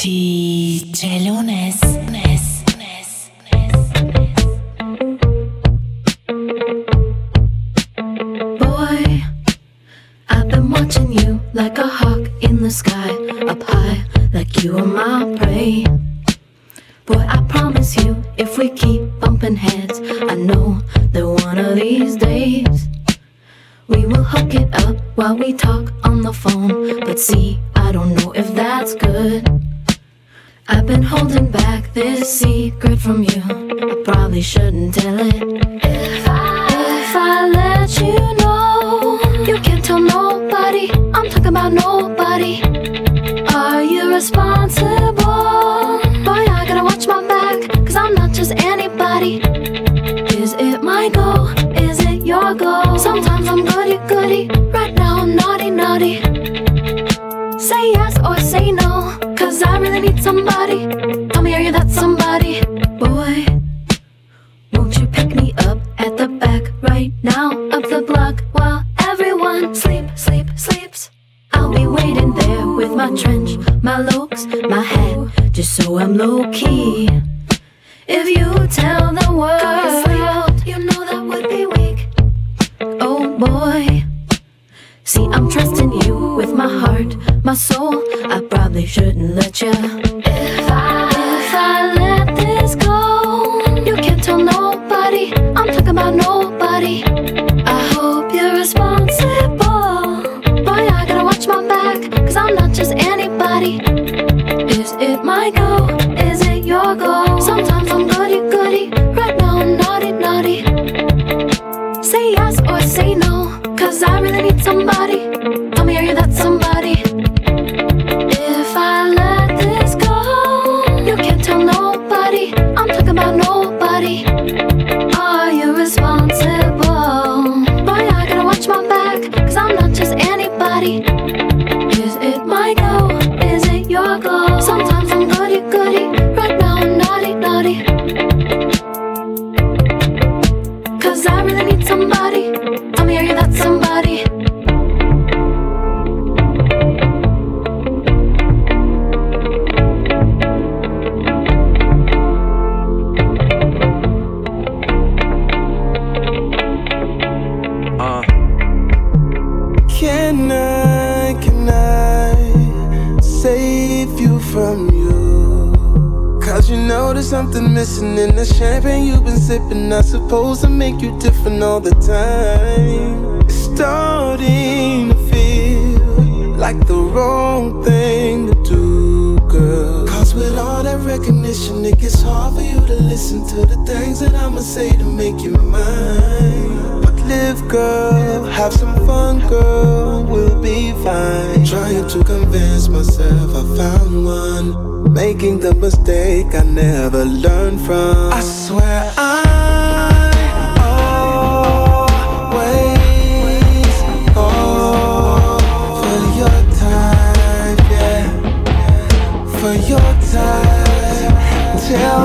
Die Lunes.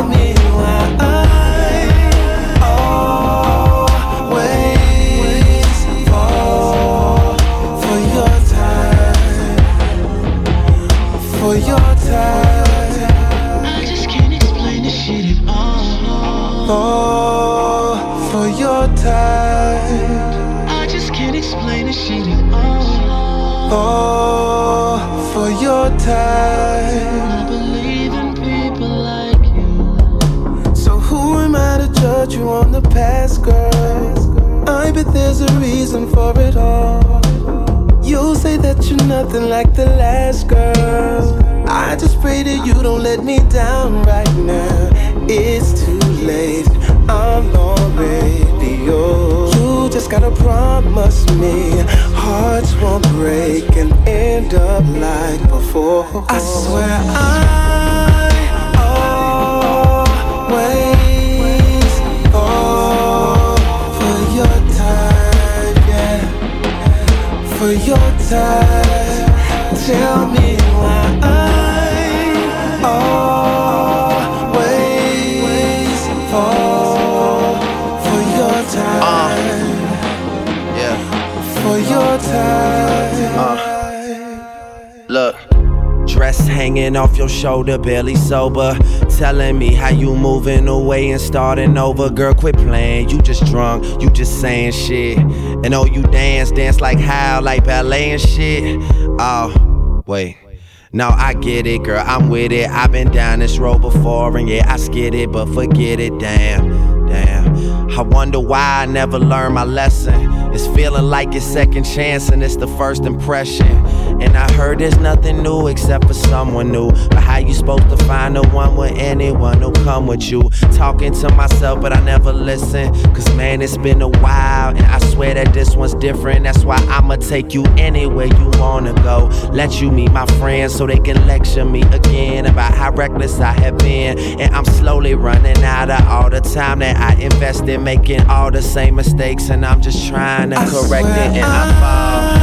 me. like the last girl. I just pray that you don't let me down right now. It's too late, I'm already yours. You just gotta promise me hearts won't break and end up like before. I swear I always. for your time tell me why I always fall for your ah. yeah. For your ah. look. Dress hanging off your shoulder, barely sober. Telling me how you moving away and starting over. Girl, quit playing. You just drunk, you just saying shit. And oh, you dance, dance like how, like ballet and shit. Oh wait. No, I get it, girl, I'm with it. I've been down this road before, and yeah, I skid it, but forget it, damn, damn. I wonder why I never learned my lesson. It's feeling like it's second chance, and it's the first impression. And I heard there's nothing new except for someone new. But how you supposed to find the one with anyone who come with you? Talking to myself, but I never listen. Cause man, it's been a while, and I swear that this one's different. That's why I'ma take you anywhere you wanna go. Let you meet my friends so they can lecture me again about how reckless I have been. And I'm slowly running out of all the time that I invest in making all the same mistakes. And I'm just trying to I correct it, and I fall.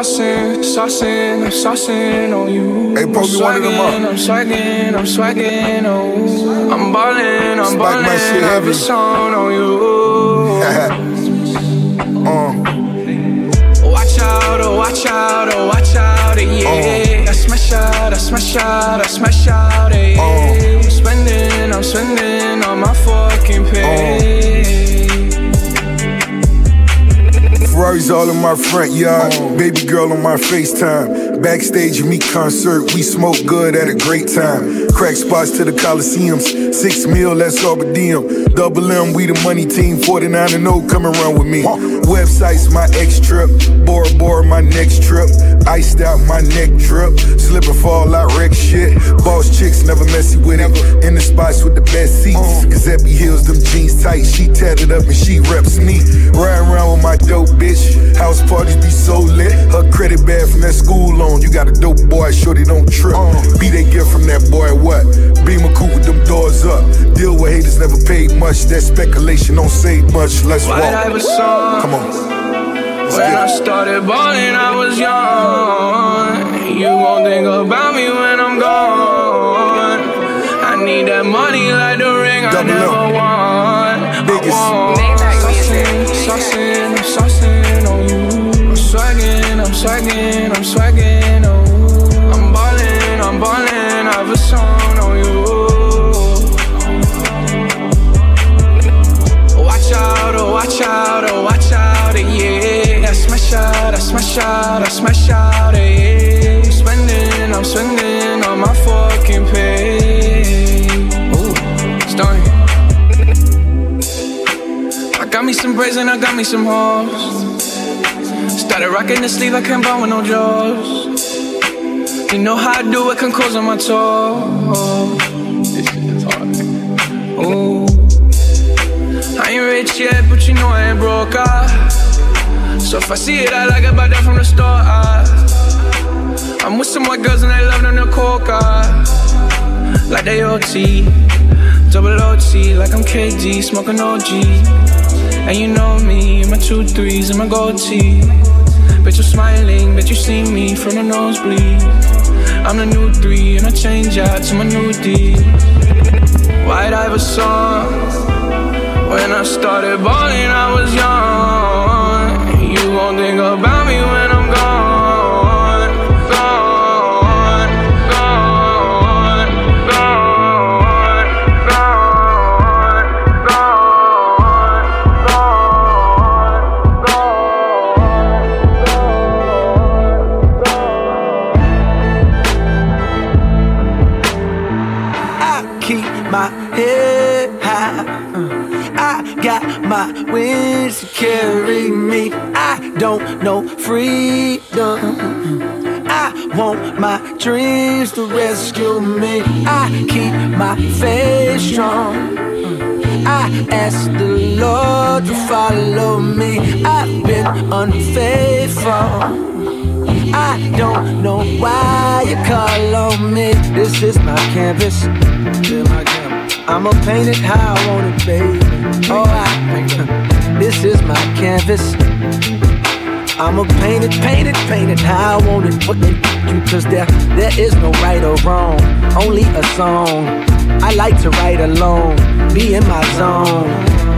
Saucing, saucing, I'm saucing on you. Hey, I'm you one of them swagging, up. I'm swagging, I'm swagging you. I'm ballin', I'm Spike my ballin', shit I've heavy. a song on you. uh, Watch out, oh, watch out, oh, watch out, eh, yeah. I smash out, I smash out, I smash out, eh, yeah. I'm spending, I'm spending on my fucking pay. Ferraris all in my front yard. Baby girl on my FaceTime. Backstage me concert, we smoke good at a great time. Crack spots to the Coliseums. Six mil, that's all but diem. Double M, we the money team. 49 and 0, come around with me. Websites, my ex trip. Bora Bora, my next trip. Iced out, my neck drip. Slip and fall out, wreck shit. Boss chicks, never messy with it. In the spots with the best seats. Uh. Giuseppe Hills, them jeans tight. She tatted up and she reps me. Riding around with my dope bitch. House parties be so lit. Her credit bad from that school loan. You got a dope boy, shorty don't trip. Be they get from that boy what? Beam a coupe with them doors up. Deal with haters never paid much. That speculation don't say much. Let's White walk. Iverson. Come on. When I started balling, I was young. You gon' think about me when I'm gone. I need that money like the ring I Double never up. On you. Watch out, oh watch out, oh watch out, yeah. I smash out, I smash out, I smash out, yeah. I'm spending, I'm spending on my fucking pay. Ooh, starting. I got me some braids and I got me some hoes. Started rocking the sleeve, I can't buy with no jaws. You know how I do it, can close on my toes. This shit is hard. Ooh. I ain't rich yet, but you know I ain't broke, ah. So if I see it, I like it, buy that from the store, ah. I'm with some white girls and they love them to coca. Like they OT, double OT, like I'm KD, smoking OG. And you know me, my two threes and my gold tee. Bet you're smiling, bet you see me from the nosebleed. I'm the new three, and I change out to my new D. White Iverson. When I started balling, I was young. You gon' think about carry me. I don't know freedom. I want my dreams to rescue me. I keep my faith strong. I ask the Lord to follow me. I've been unfaithful. I don't know why you call on me. This is my canvas. I'ma paint it how I want it, baby. Oh, I This is my canvas. I'ma paint it, paint it, paint it how I want it. But you, cause there, there is no right or wrong, only a song. I like to write alone, be in my zone.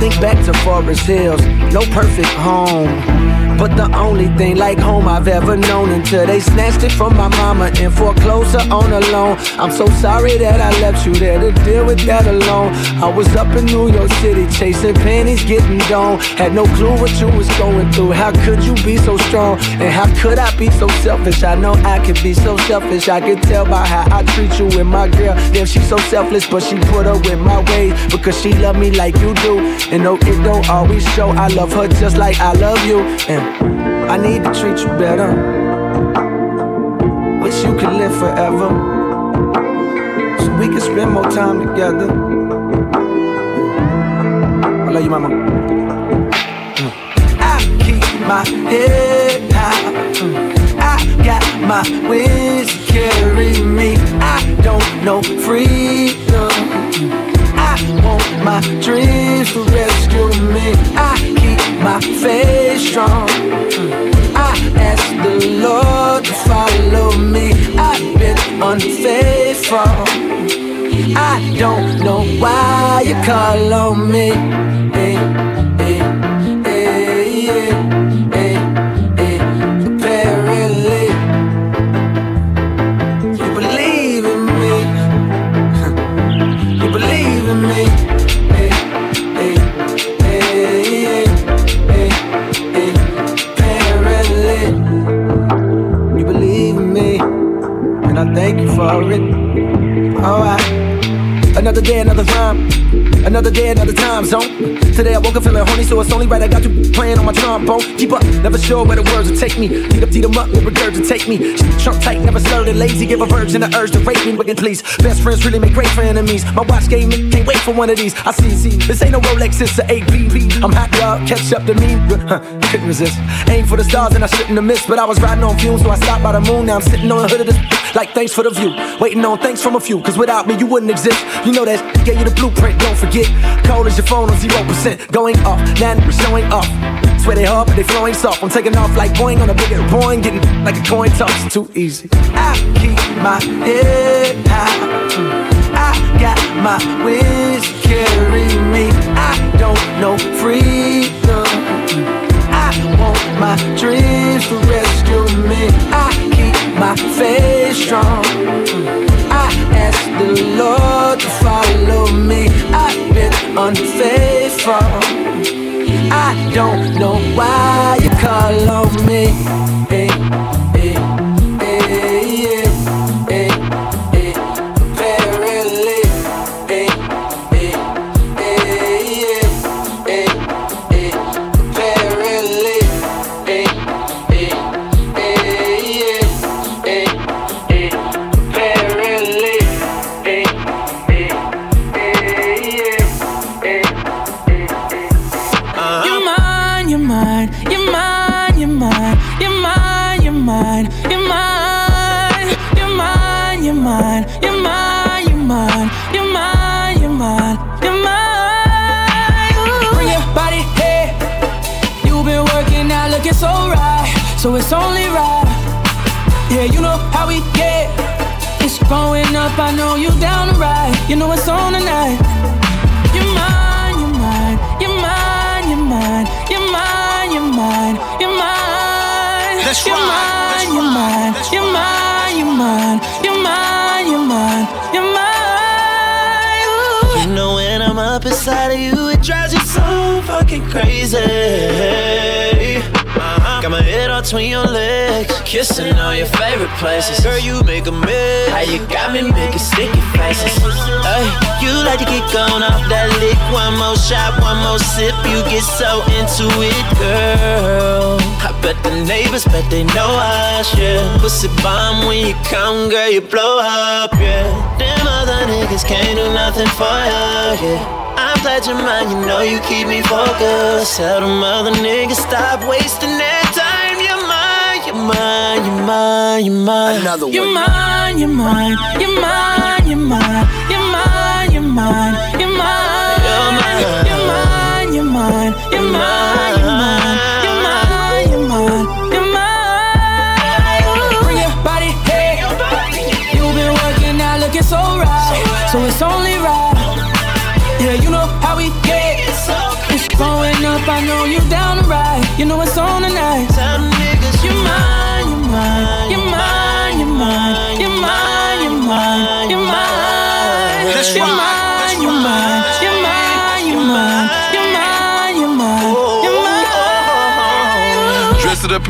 Think back to Forest Hills, no perfect home. But the only thing like home I've ever known until they snatched it from my mama and foreclosed her on a loan. I'm so sorry that I left you there to deal with that alone. I was up in New York City chasing pennies, getting down. Had no clue what you was going through. How could you be so strong? And how could I be so selfish? I know I could be so selfish. I could tell by how I treat you with my girl. Damn, she's so selfless, but she put up with my ways because she love me like you do. And no, it don't always show. I love her just like I love you. And I need to treat you better. Wish you could live forever. So we can spend more time together. I love you, mama. Mm. I keep my head high. Mm. Got my wings to carry me. I don't know freedom. I want my dreams to rescue me. I keep my faith strong. I ask the Lord to follow me. I've been unfaithful. I don't know why you call on me. Hey. For it. Alright. Another day, another rhyme. Another day, another time zone. Today I woke up feeling horny, so it's only right I got you playing on my trombone. Keep up, never sure where the words will take me. Beat up, beat them up, never regurgitate me. Trump tight, never slurred lazy. Give a virgin the urge to rape me, but please. Best friends really make great for enemies. My watch game, can't wait for one of these. I see, see, this ain't no Rolex, it's a ABB. I'm hot, y'all, catch up to me. Huh, couldn't resist. Aim for the stars and I shouldn't have missed, but I was riding on fumes, so I stopped by the moon. Now I'm sitting on the hood of this. Like thanks for the view, waiting on thanks from a few. Cause without me, you wouldn't exist. You know that gave you the blueprint, don't forget. Cold as your phone on 0%, going off, now we're showing off. Swear they hard, but they flowing soft. I'm taking off like Boeing on a bigger Boeing, getting like a coin toss. Too easy. I keep my head high. I got my wings carry me. I don't know freedom. I want my dreams to rescue me. I keep my faith strong. Ask the Lord to follow me. I've been unfaithful. I don't know why you call on me. Hey. So right, so it's only right. Yeah, you know how we get. It's growing up, I know you down to ride. You know it's on tonight. You're mine, you're mine, you're mine, you're mine, you're mine, you're mine, you're mine. That's you're right. mine, you're mine, you're mine, you're mine, you're mine, you're mine, you're mine. Ooh. You know when I'm up inside of you, it drives you so fucking crazy. Uh-huh. Got my head on between your legs. Kissing all your favorite places. Girl, you make a mess. How you got me making sticky faces. Hey, you like to get gone off that lick. One more shot, one more sip. You get so into it, girl. I bet the neighbors bet they know us, yeah. Pussy bomb when you come, girl, you blow up, yeah. Them other niggas can't do nothing for you, yeah. I'm glad you're mine, you know you keep me focused. Tell them other niggas stop wasting their time. You're mine, you're mine, you're mine, you're mine. Another one. You're mine, you're mine, you're mine, you're mine, you're mine, you're mine, you're mine. You're mine, you're mine, you're mine, you're mine, you're mine, you're mine, you're mine, you're mine. Bring your body, hey. You've been working out, looking so right, so it's only right. Yeah, you know how we get. It's growing up, I know you down to ride. You know it's on tonight.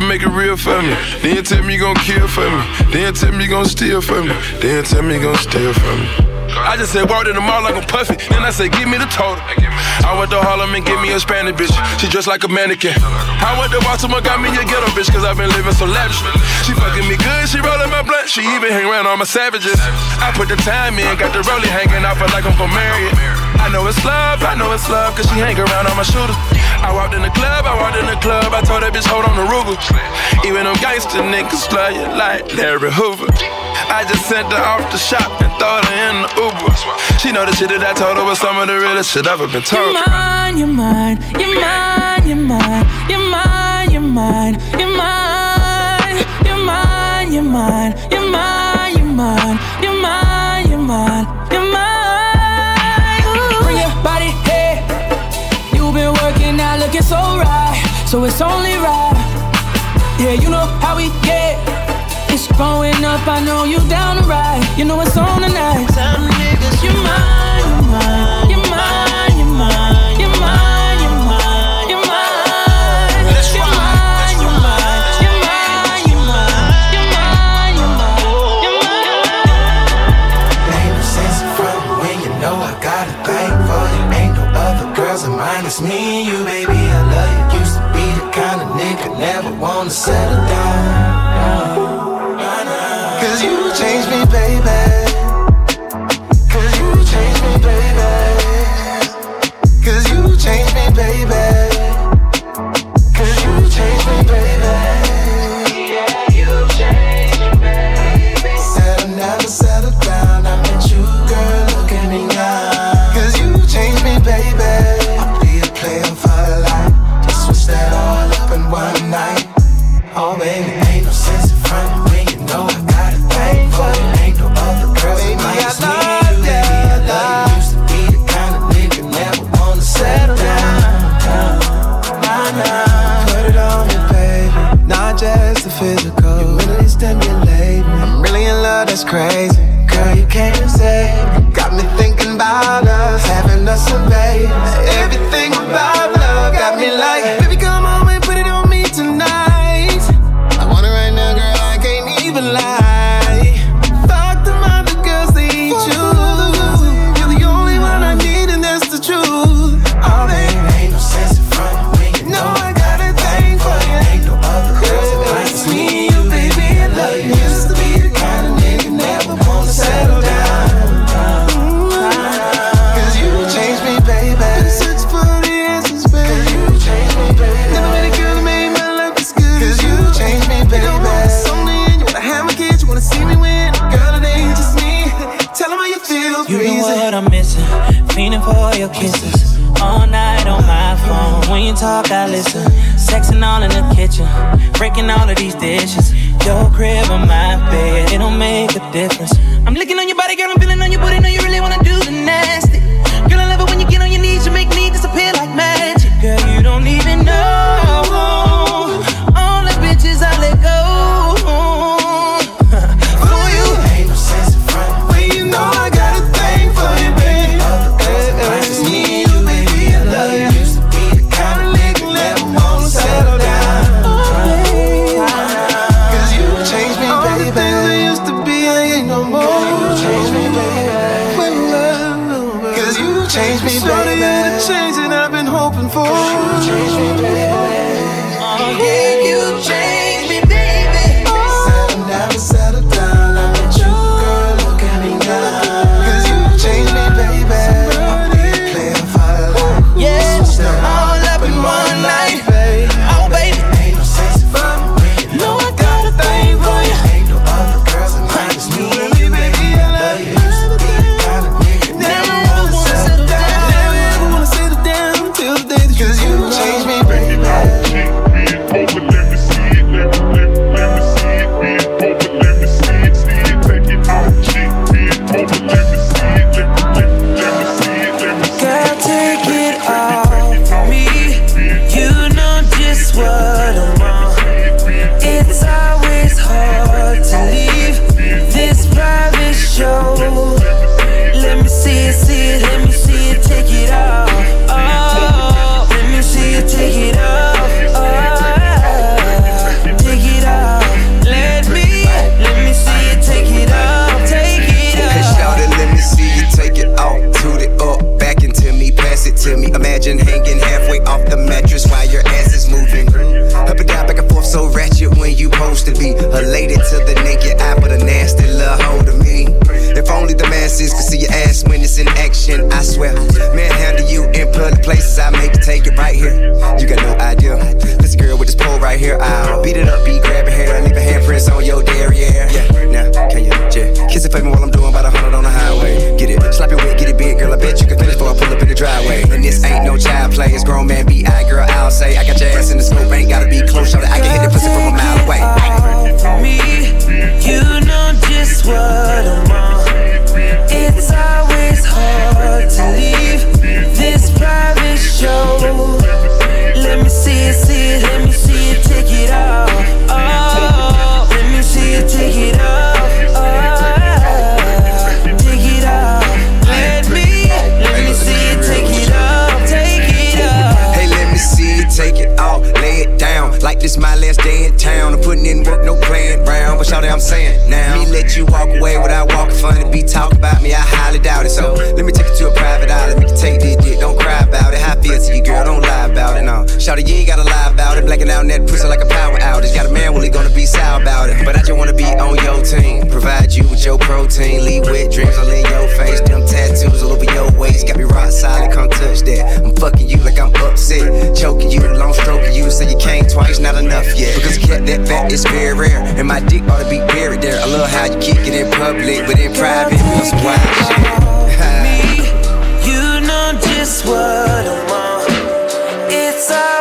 Make it real for me. Then tell me you gon' kill for me. Then tell me you gon' steal for me. Then tell me you gon' steal for me. I just said walked in the mall like I'm puffy. Then I said, give me the total. I went to Harlem and give me a Spanish bitch. She dressed like a mannequin. I went to Baltimore, got me a ghetto bitch, cause I've been living so lavish. She fucking me good, she rollin' my blunt. She even hang around all my savages. I put the time in, got the rollie hanging out, feel like I'm gon' marry it. I know it's love, I know it's love, cause she hang around all my shooters. I walked in the club, I walked in the club, I told that bitch, hold on the Ruger. Even them gangster niggas love you like Larry Hoover. I just sent her off the shop and throw her in the Uber. She know the shit that I told her was some of the realest shit I've ever been told. You're mine, you're mine, you're mine, you're mine, you're mine, you're mine, you're mine, you're mine, you're mine, you're mine, so it's only right. Yeah, you know how we get. It's growing up, I know you down to ride. You know it's on. Tell them niggas You're mine, imagine hanging halfway off the mattress while your ass is moving. Up and down, back and forth, so ratchet when you supposed to be. elated. to the naked eye, but a nasty little hold of me. If only the masses could see your ass when it's in action, I swear. Manhandle you in public places, I make you take it right here. You got no idea. This girl with this pole right here, I'll beat it up, be grabbing hair, leaving handprints on your derriere. Yeah, now, can you yeah. kiss it for me while I'm doing about a 100 on the highway? Get it, slap it wet, get it big, girl, I bet you can finish before I pull up in the driveway. And this ain't ain't no child play. It's grown man be I, girl, I'll say. I got your ass in the scope, ain't gotta be close, shout I can hit the pussy from a mile away. Me, you know just what I'm on. It's always hard to leave this private show. Let me see it, see it, let me see it, take it off. Oh, let me see it, take it off. Like this my last day in town. I'm putting in work, no playing round. But y'all I'm saying now. Me let you walk away without walking funny. Be talk about me, I highly doubt it. So let me take it to a private island. Make you take this dick, don't cry about it. How I feel to you, girl, don't lie about it. No, Shawty, you ain't gotta lie about it. Blacking out that pussy like a power outage. Got a man, well, he gonna be sour about it. But I just wanna be on your team. Provide you with your protein. Leave wet dreams all in your face. Them tattoos all over your waist. Got me rock solid, come touch that. I'm fucking you like I'm upset. Choking you, long stroking you, so you came twice not enough yet. Because a cat that fat is very rare, and my dick ought to be buried there. I love how you kick it in public, but in private, it's wild shit. me, you know just what I want. It's all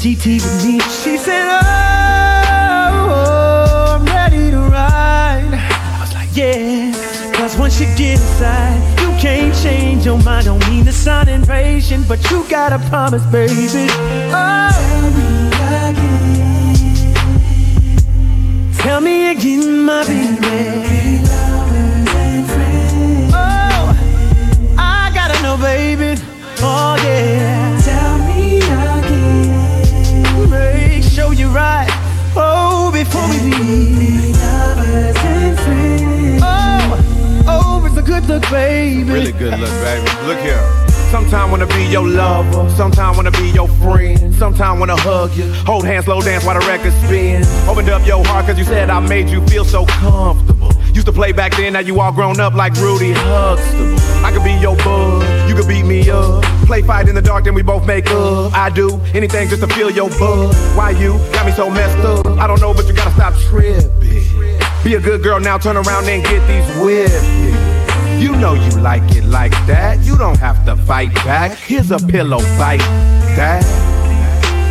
GT with me. She said, oh, oh, I'm ready to ride. I was like, yeah. Cause once you get inside, you can't change your mind. Don't mean to sound impatient, but you gotta promise, baby. Oh, tell me again. Tell me again, my baby. Baby. Really good look, baby. Look here. Sometime wanna be your lover, sometime wanna be your friend, sometime wanna hug you, hold hands, slow dance while the record spin. Opened up your heart cause you said I made you feel so comfortable. Used to play back then, now you all grown up like Rudy Huxtable. I could be your bud, you could beat me up. Play fight in the dark, then we both make up. I do anything just to feel your buzz. Why you got me so messed up? I don't know, but you gotta stop tripping. Be a good girl now, turn around and get these whipped. You know you like it like that. You don't have to fight back. Here's a pillow fight that.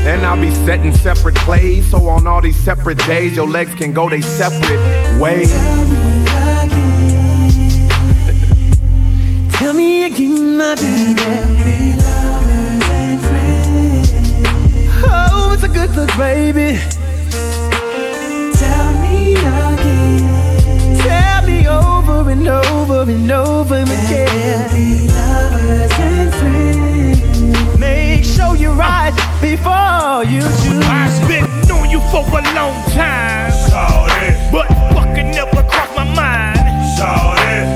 And I'll be setting separate plays. So on all these separate days, your legs can go they separate ways. Tell me again, my baby. Oh, it's a good look, baby. Tell me again. Tell me over and over and over again. lovers and friends. Make sure you're right before you choose. I've been knowing you for a long time. But fucking never crossed my mind.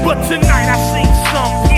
But tonight I see something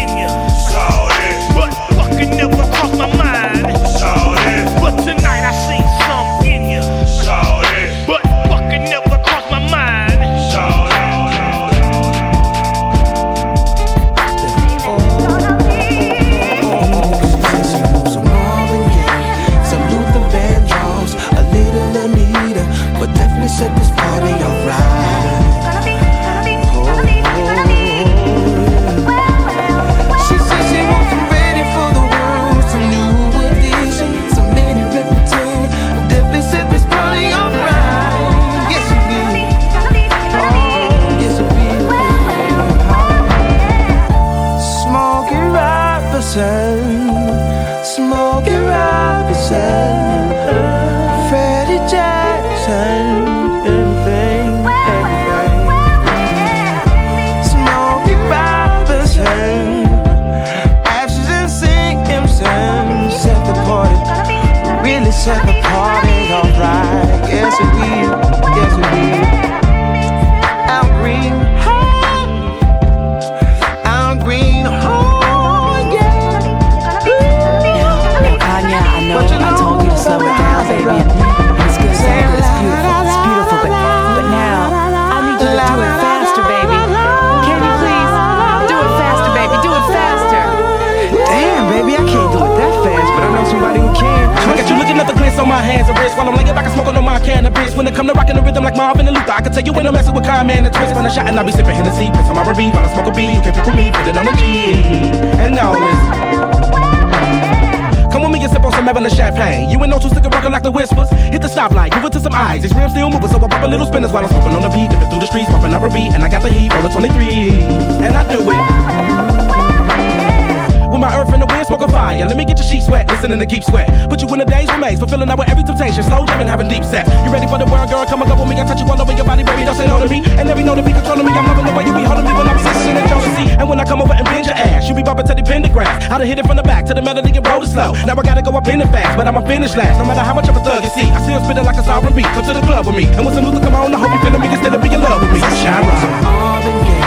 hands and wrists while I'm laying back and smoking on my cannabis. When it come to rocking the rhythm like Marvin and Luther, I can tell you when I'm messing with Kyle, man, and twist when I shot and I be sipping Hennessy. Piss on my R&B while I smoke a B. You can pick with me, put it on the G. And now listen. Come with me and sip on some Evelyn champagne. You ain't no two stick rockin' like the whispers. Hit the stoplight, give it to some eyes. These rims still moving, so I pop a little spinners while I'm smoking on the beat. Dipping through the streets, popping up a beat, and I got the heat, rollin' 23. And I do it. Earth and the wind, smoking fire. Let me get your sheets wet, listening to keep sweat. Put you in the days remains, fulfilling out with every temptation. Slow jamming, having deep set. You ready for the world, girl? Come and go with me. I touch you all over your body, baby. Don't say no to me. And every know to be controlling me. I'm loving the way you be holding me when I be listening to jealousy. And when I come over and bend your ass, you be bumping to the Pendergrass. I done hit it from the back to the melody and roll it slow. Now I gotta go up in the fast, but I'ma finish last. No matter how much of a thug you see, I still spitting like a sovereign beat. Come to the club with me. And when some Luther come on, I hope you feeling me instead of being in love with me. Shine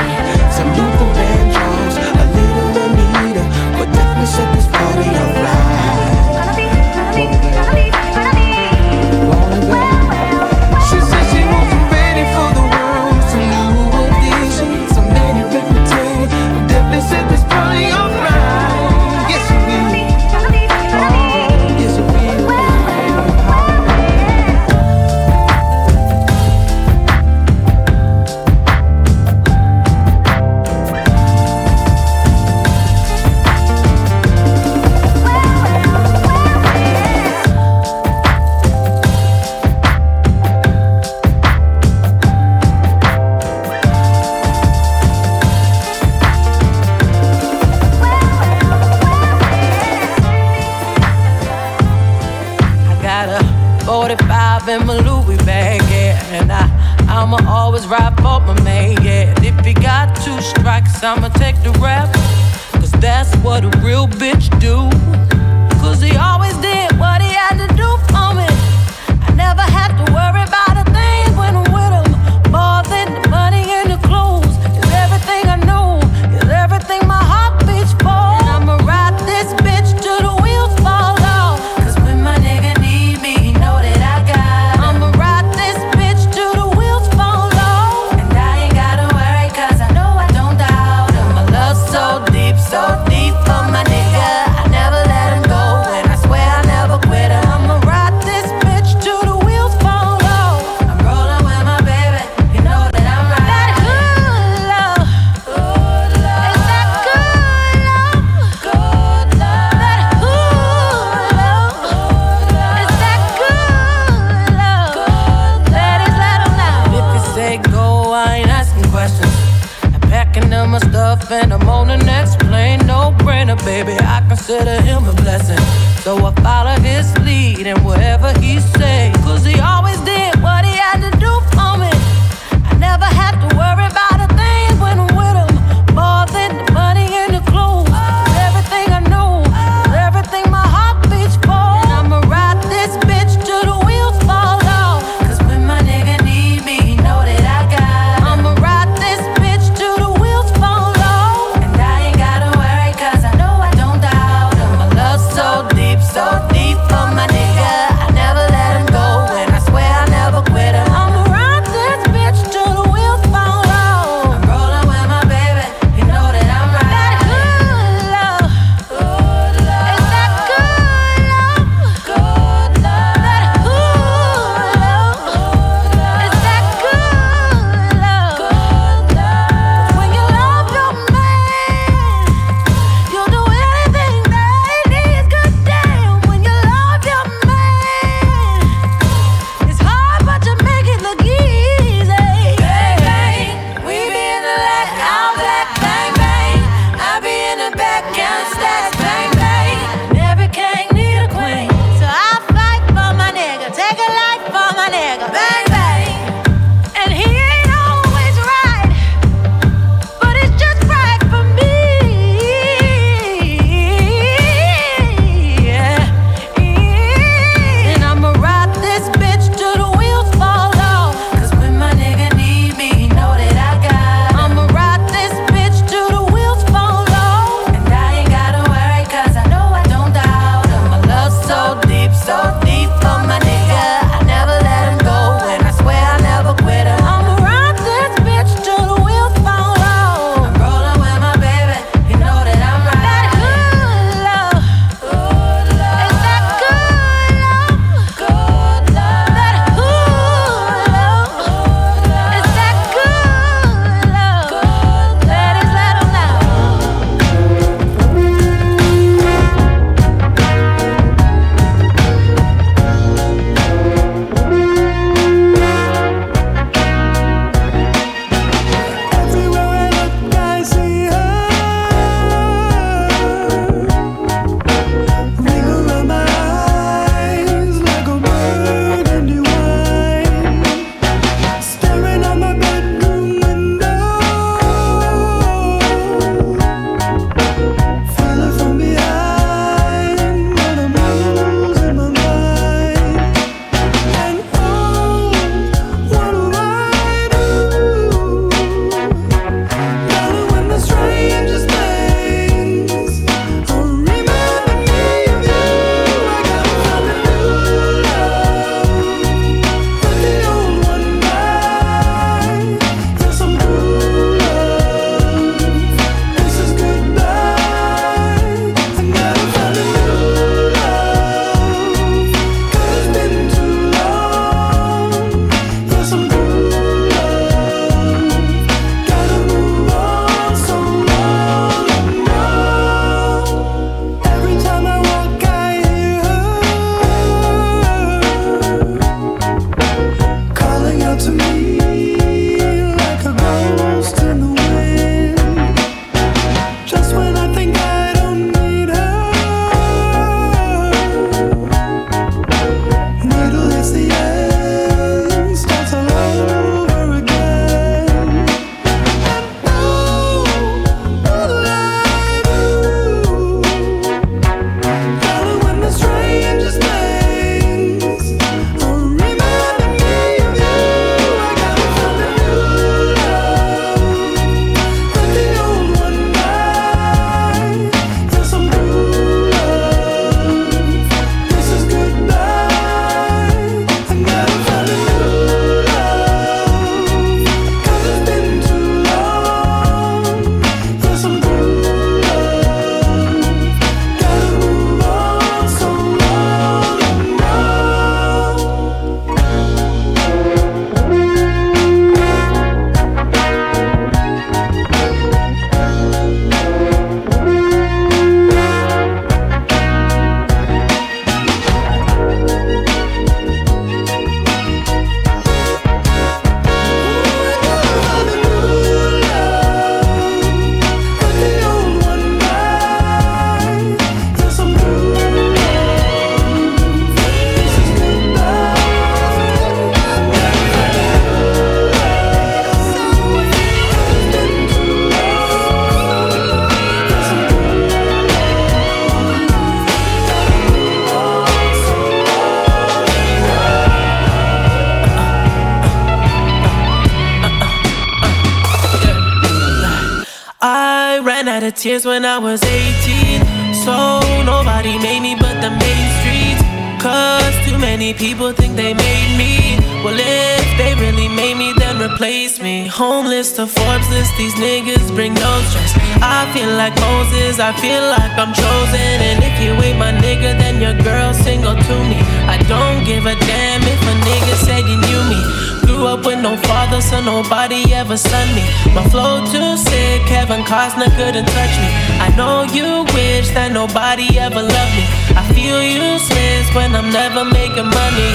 tears when I was 18. So nobody made me but the main streets. Cause too many people think they made me. Well, if they really made me, then replace me. Homeless to Forbes list, these niggas bring no stress. I feel like Moses, I feel like I'm chosen. And if you ain't my nigga, then your girl single to me. I don't give a damn if a nigga said you knew me. Grew up with no father, so nobody ever sent me. My flow too sick, Kevin Costner couldn't touch me. I know you wish that nobody ever loved me. I feel useless when I'm never making money.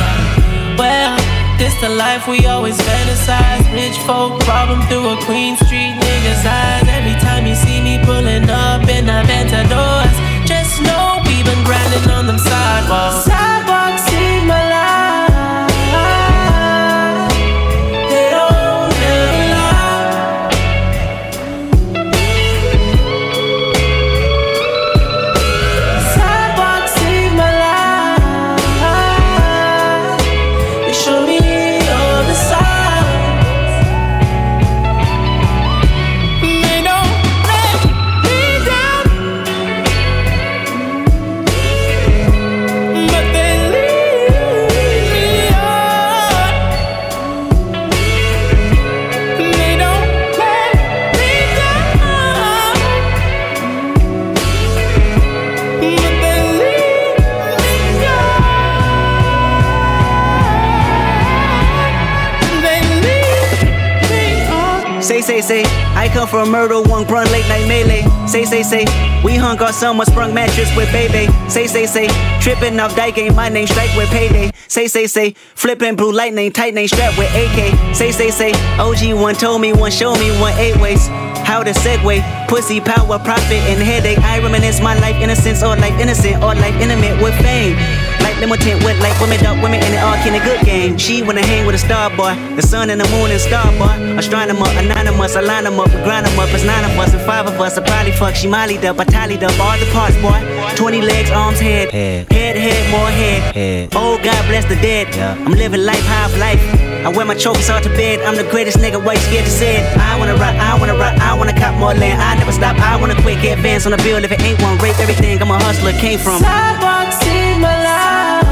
Well, this the life we always fantasize. Rich folk problem through a Queen Street nigga's eyes. Every time you see me pulling up in the Ventadors, just know we been grinding on them sidewalks. Sidewalks Say, I come from murder, one run late night melee. Say, say, say, we hung on someone sprung mattress with baby. Say, say, say, tripping off die game, my name strike with payday. Say, say, say, flipping blue lightning, tight name strap with AK. Say, say, say, OG one told me, one show me, one eight ways. How to segue, pussy power, profit, and headache. I reminisce my life innocence or life innocent or life intimate with fame. Like limited with like women, dark women, and it all can a good game. She wanna hang with a star boy, the sun and the moon and star boy. Astronomer, anonymous, I line them up, we grind them up. It's nine of us and five of us. I probably fuck, she mollied up, I tallied up all the parts, boy. 20 legs, arms, head, head, head, head more head. head. Oh, God bless the dead. I'm living life, half life. I wear my chokers out to bed. I'm the greatest nigga, why scared to say it? I wanna rock, I wanna rock, I wanna cop more land. I never stop, I wanna quick advance on the bill. If it ain't one, rape everything. I'm a hustler, came from. Sidewalks in my life.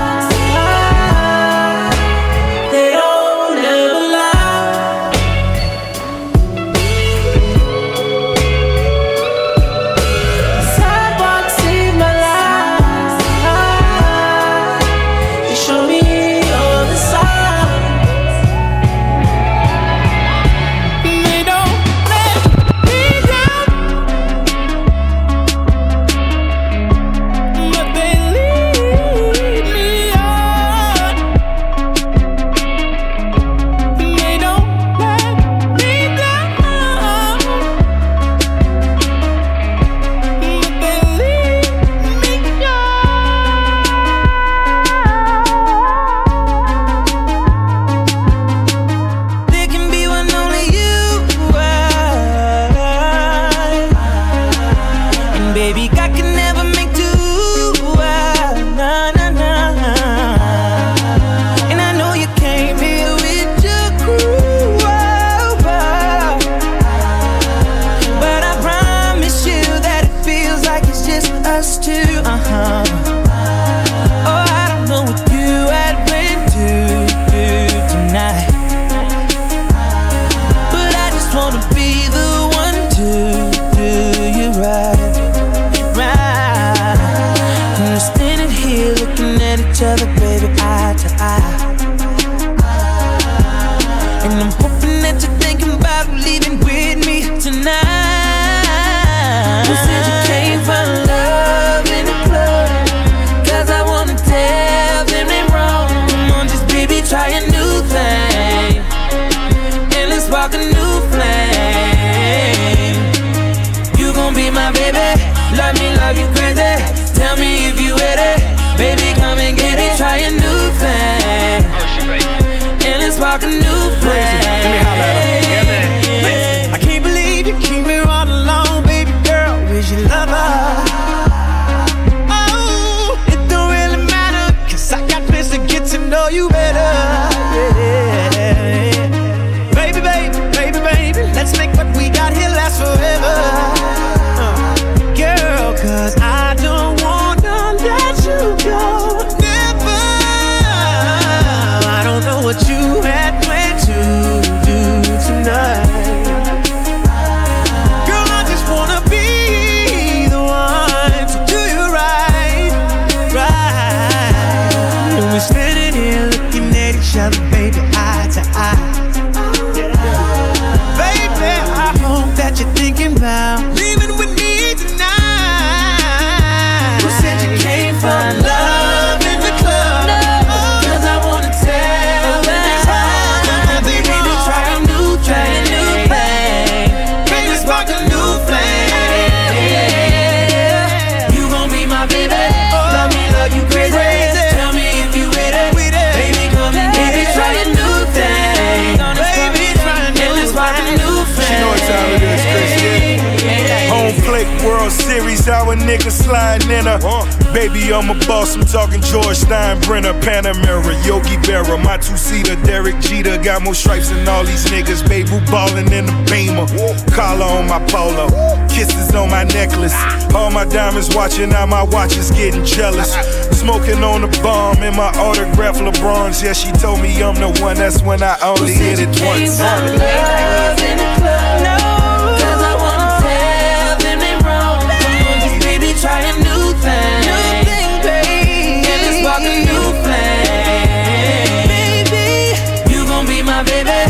Baby.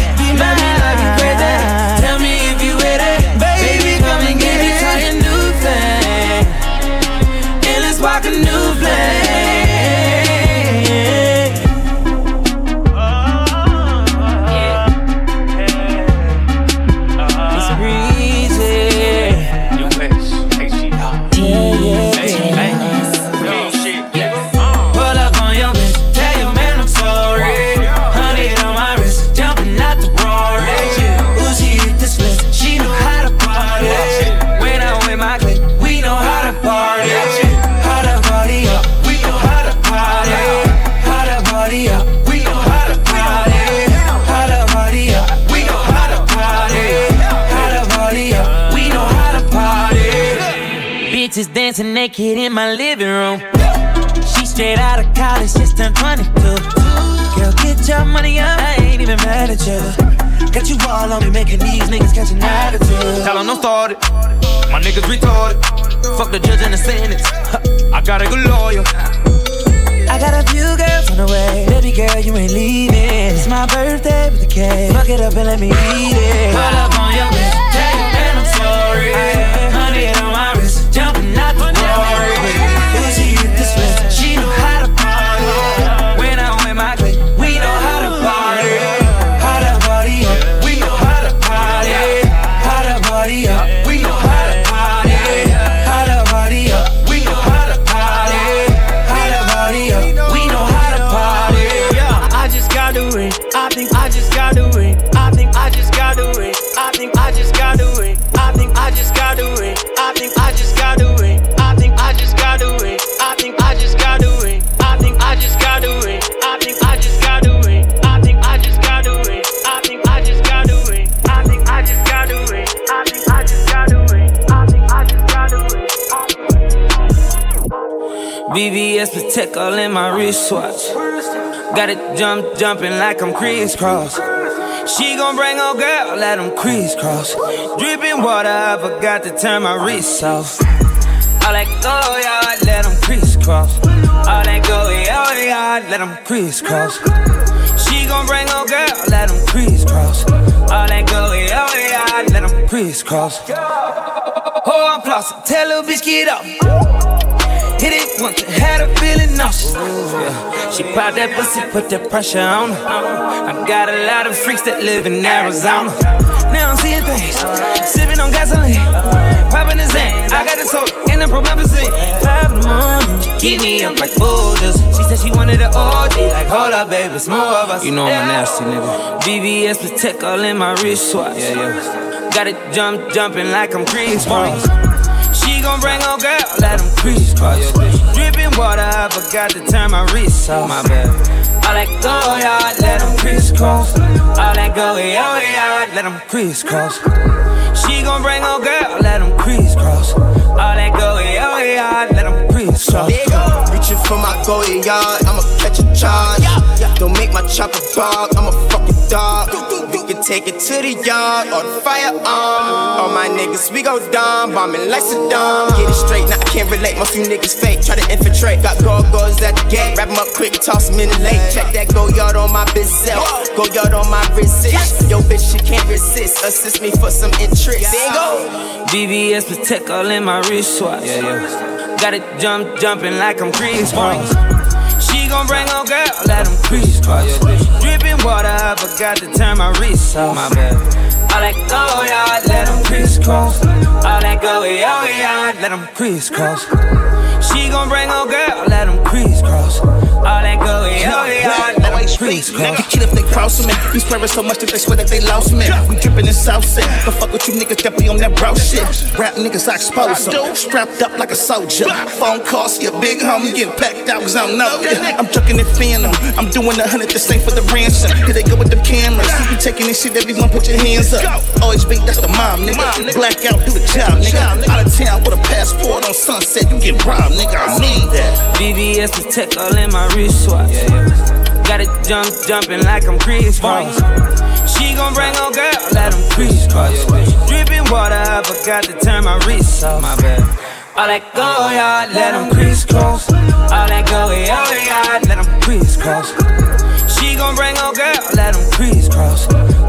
Bitches dancing naked in my living room. She straight out of college, just turned 22. Girl, get your money up, I ain't even mad at you. Got you all on me, making these niggas catch an attitude. Tell 'em don't start it. My niggas retarded. Fuck the judge and the sentence. I got a good lawyer. I got a few girls on the way. Baby girl, you ain't leaving. It's my birthday with the cake. Fuck it up and let me eat it. Pull up on your bitch, tell your man I'm sorry. Honey on my BBS Patek all in my wristwatch. Got it jump, jumping like I'm crisscross. She gon' bring her girl, let them crisscross. Dripping water, I forgot to turn my wrist off. All that go yard, let them crisscross. All that go yard, let them crisscross. She gon' bring her girl, let them crisscross. All that go yard, let them crisscross. Oh, I'm flossing, tell little bitch get up. Hit it once, had her feeling nauseous. Yeah. She popped that pussy, put that pressure on her. I got a lot of freaks that live in Arizona. Now I'm seeing things, sipping on gasoline, popping the Zan. I got the soda in the promethazine. Five in the morning, keep me up like boulders. She said she wanted an OG, like hold up, baby, it's more of us. You know I'm a nasty nigga. BBS Patek all in my wristwatch. Yeah, yeah. Got it jump, jumping like I'm Chris Brown. She gon' bring her girl, let them crisscross. Dripping water, I forgot to turn my wrist off. My bad. All that go yard, let them crisscross. All that go yard, let them crisscross. She gon' bring her girl, let them crisscross. All that go yard, let them crisscross. Reaching for my goal yard, I'ma catch a charge. Don't make my chopper dog, I'm a fucking dog. We can take it to the yard or the firearm. All my niggas, we go dumb, bombing like Saddam. Get it straight, now I can't relate. Most you niggas fake, try to infiltrate. Got gargoyles at the gate, wrap 'em up quick, toss 'em in the lake. Check that go yard on my bezel, go yard on my resist. Yo, bitch, she can't resist. Assist me for some interest. There you go. BBS Patek all in my wristwatch. Yeah, yeah. Got it jump, jumping like I'm Chris Brown. She gon' bring her girl, let them crisscross. Dripping water, I forgot to turn my wrist off. My bad. All that go yard, let them crisscross. All that go yard, let them crisscross. She gon' bring her girl, let them crisscross. All that go let them white streets. Nigga kid if they cross me. We swearing so much that they swear that they lost me. We drippin' in South Set. The fuck with you niggas that be on that bro shit. Rap niggas, I expose them. Strapped up like a soldier. Phone calls, see a big homie getting packed out cause I don't know. I'm chucking it phantom. I'm doing a hundred the same for the ransom. Here they go with the cameras. You taking this shit, everyone put your hands up. Always beat, that's the mom, nigga. Black out, do the job, nigga. Out of town with a passport on sunset, you get robbed, nigga. I mean that. BBS the tech all in my wristwatch. Got it jump, jumping like I'm Chris Cross. She gon' bring on girl, let them crisscross. Dripping water, I forgot to turn my wrist off. My bad. All that go yard, let them crisscross. All that go yard, let them crisscross. She gon' bring on girl, let them crisscross.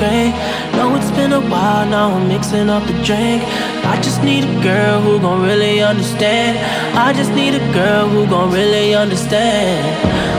great. Know it's been a while now, I'm mixing up the drink. I just need a girl who gon' really understand. I just need a girl who gon' really understand.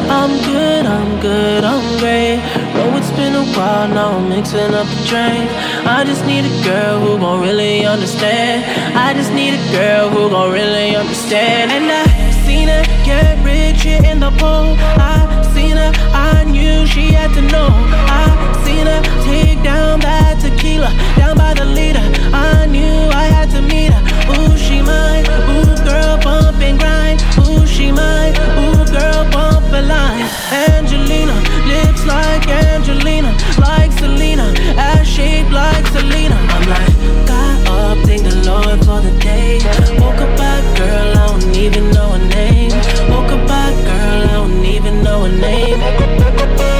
I'm good, I'm good, I'm great. Know it's been a while now, I'm mixing up the drink. I just need a girl who gon' really understand. I just need a girl who gon' really understand. And I seen her get rich in the pool. I seen her, I knew she had to know. I her take down that tequila, down by the leader. I knew I had to meet her. Ooh, she mine. Ooh, girl, bump and grind. Ooh, she mine. Ooh, girl, bump a line. Angelina, lips like Angelina, like Selena, ass shaped like Selena. I'm like, got up, thank the Lord for the day. Woke up back, girl, I don't even know her name. Woke up back, girl, I don't even know her name.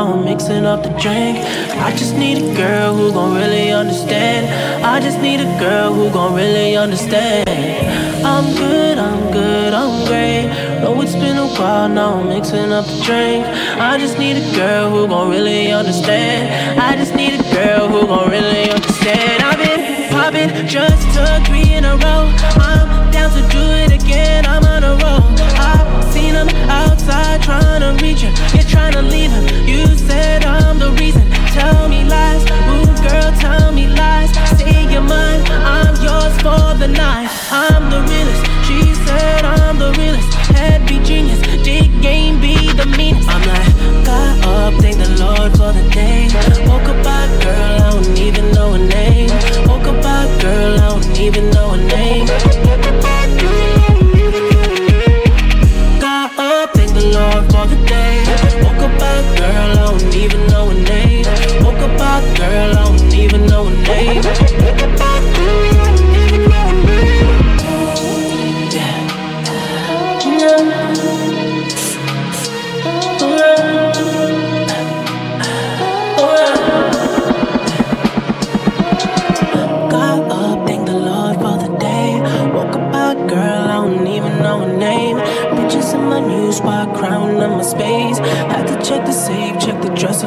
Now, I'm mixing up the drink. I just need a girl who gon' really understand. I just need a girl who gon' really understand. I'm good, I'm good, I'm great. Know it's been a while now, I'm mixing up the drink. I just need a girl who gon' really understand. I just need a girl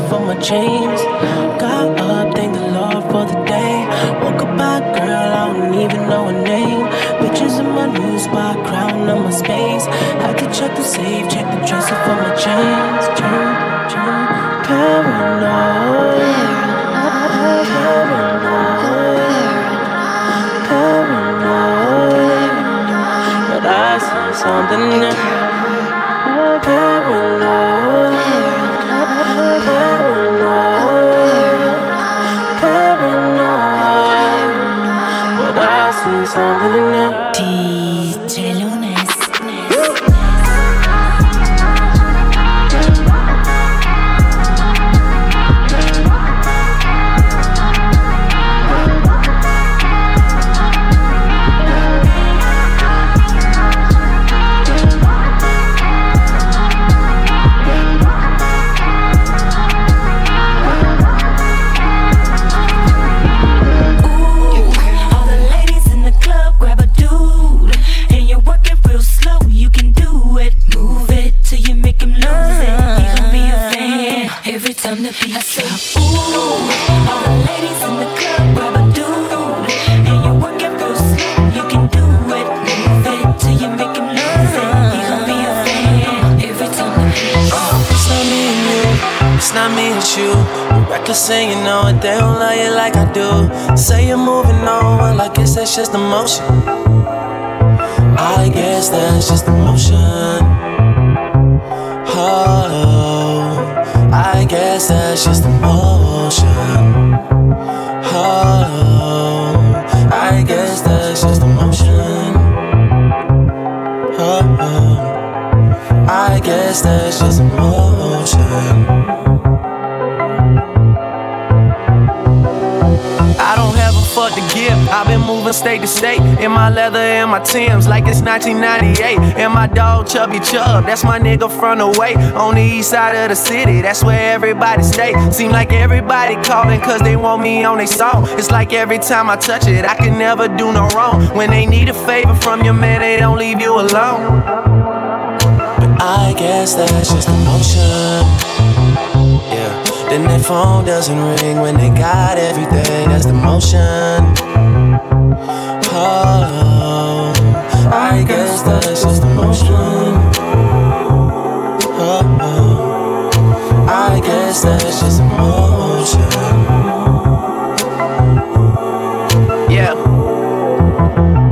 for my chains. Got up, thank the Lord for the day. Woke up by girl, I don't even know her name. Bitches in my new spot, crown on my space. Had to check the safe, check the dresser for my chains. Chain, chain, paranoid. Paranoid. But I see something new. And you know it, they don't love you like I do. Say you're moving on, well, I guess that's just emotion. I guess that's just emotion. Oh, I guess that's just emotion. Been state to state in my leather and my Timbs like it's 1998. And my dog Chubby Chub, that's my nigga from the way on the east side of the city. That's where everybody stay. Seem like everybody calling cause they want me on their song. It's like every time I touch it, I can never do no wrong. When they need a favor from your man, they don't leave you alone. But I guess that's just emotion. Yeah. Then their phone doesn't ring when they got everything. That's the motion. Oh, I guess that's just emotion. Oh, oh, I guess that's just emotion. Yeah.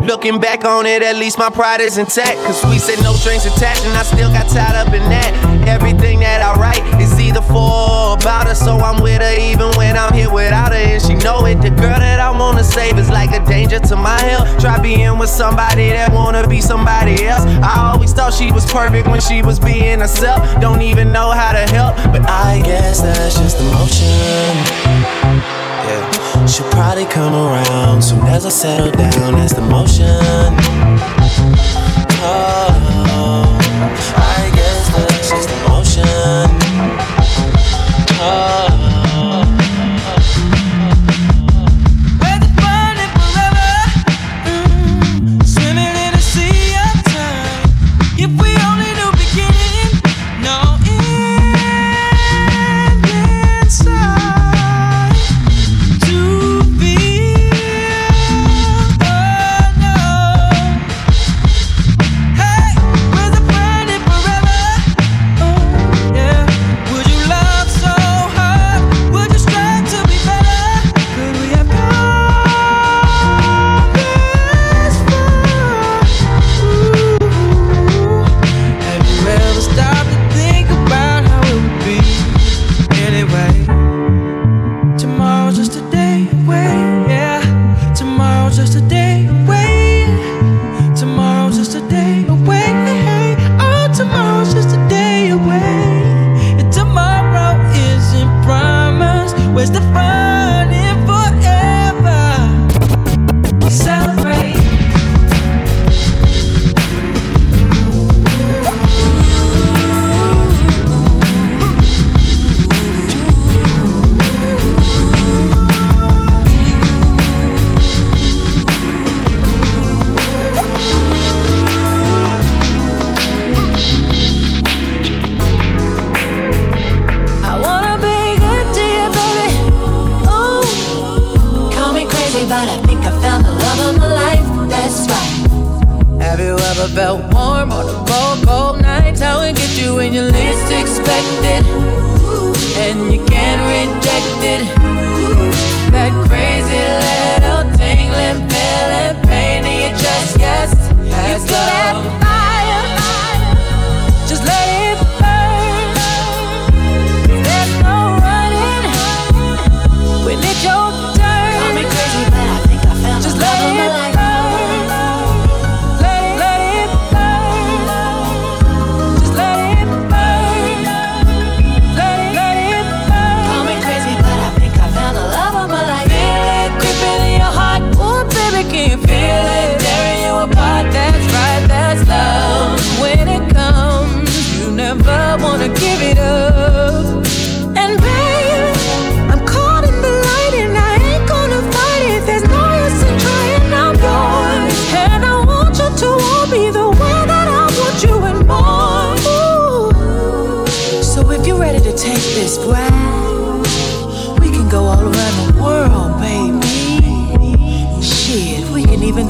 Looking back on it, at least my pride is intact. Cause we said no strings attached, and I still got tied up in that. Everything that I write is either for or about her, so I'm with her even when I'm here without her. And she know it. The girl that I wanna save is like a danger to my health. Try being with somebody that wanna be somebody else. I always thought she was perfect when she was being herself. Don't even know how to help, but I guess that's just emotion. Yeah, she'll probably come around soon as I settle down. That's the motion. Oh,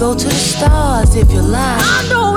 go to the stars if you like. I know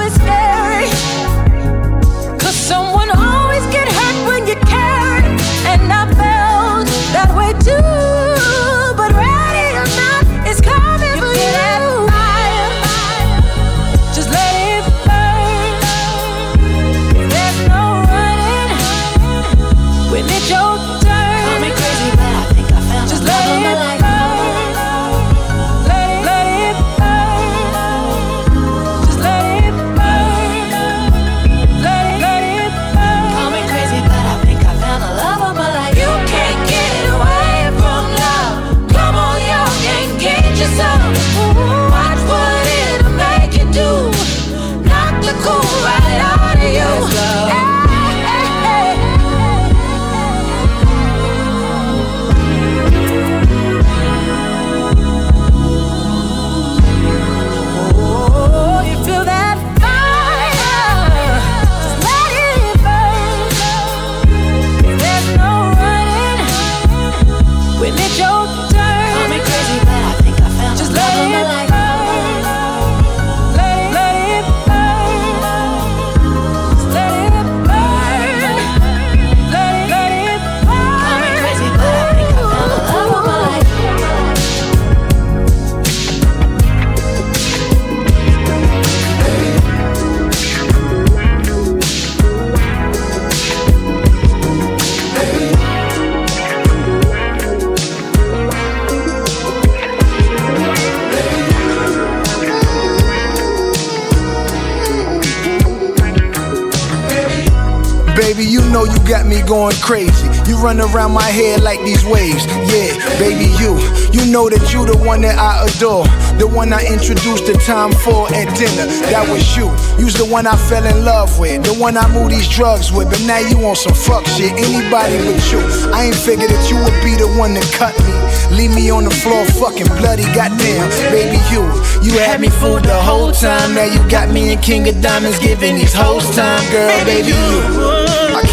going crazy. You run around my head like these waves. Yeah, baby, you. You know that you the one that I adore. The one I introduced the time for at dinner. That was you. You's the one I fell in love with. The one I moved these drugs with. But now you on some fuck shit. Anybody but you. I ain't figured that you would be the one to cut me. Leave me on the floor fucking bloody. Goddamn, baby, you. You had me fooled the whole time. Now you got me in King of Diamonds giving these hoes time. Girl, baby, you.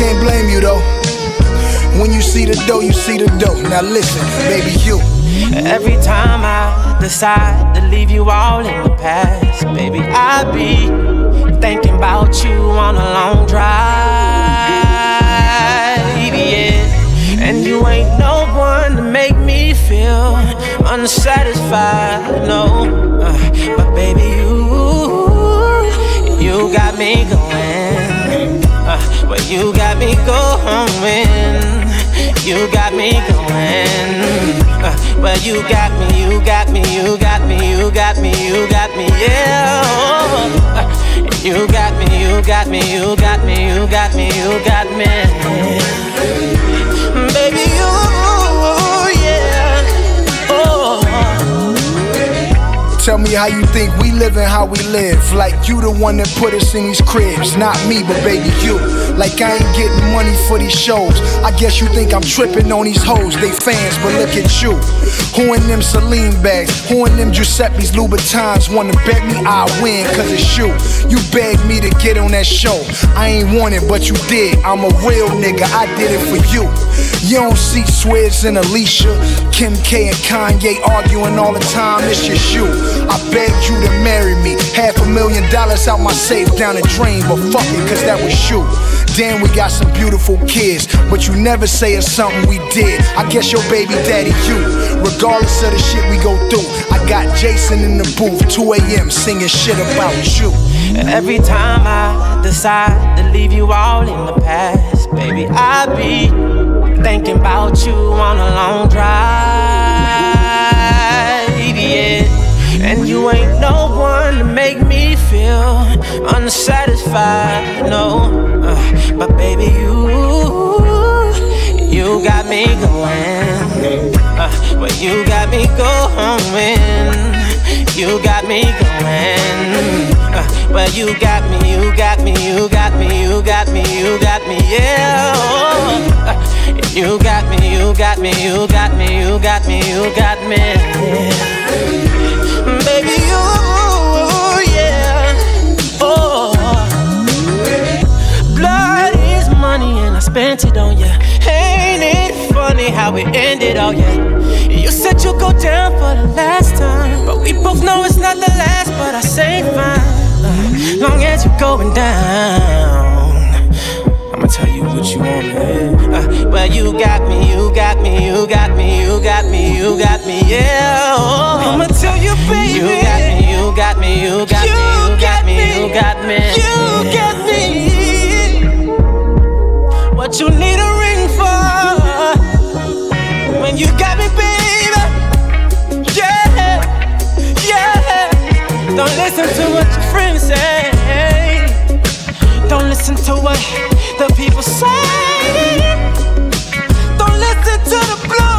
Can't blame you though. When you see the dough, you see the dough. Now listen, baby, you. Every time I decide to leave you all in the past, baby, I be thinking about you on a long drive, yeah. And you ain't no one to make me feel unsatisfied, no. Uh, but baby, you, you got me going. Uh, but you got me going. You got me going. Uh, but you got me, you got me, you got me, you got me, you got me, yeah. Uh, you got me, you got me, you got me, you got me, you got me. Baby, Tell me how you think we live and how we live. Like you the one that put us in these cribs. Not me, but baby you. Like I ain't getting money for these shows. I guess you think I'm tripping on these hoes. They fans, but look at you. Who in them Celine bags? Who in them Giuseppe's Louboutins wanna bet me I win cause it's you. You begged me to get on that show. I ain't want it, but you did. I'm a real nigga, I did it for you. You don't see Swizz and Alicia, Kim K and Kanye arguing all the time. It's just you. I begged you to marry me. Half a million dollars out my safe down the drain, but fuck it, cause that was you. Damn, we got some beautiful kids, but you never say it's something we did. I guess your baby daddy, you. Regardless of the shit we go through, I got Jason in the booth, 2 a.m., singing shit about you. And every time I decide to leave you all in the past, baby, I be thinking about you on a long drive, And you ain't no one to make me feel unsatisfied, no. Uh, but baby, you, you got me going. Uh, but you got me going. You got me going. Uh, but you got me, you got me, you got me, you got me, you got me, yeah. Uh, you got me, you got me, you got me, you got me, you got me. Baby, spent it on ya. Ain't it funny how it ended? all ya? You said you'd go down for the last time, but we both know it's not the last. But I say fine, long as you're going down. I'ma tell you what you want, man. Uh, well, you got me, you got me, you got me, you got me, you got me, yeah. Oh. I'ma tell you, baby. You got me, you got me, you got you me, you got me, you got me, you got me. You got me. What you need a ring for? When you got me, baby. Yeah, yeah. Don't listen to what your friends say. Don't listen to what the people say. Don't listen to the blood.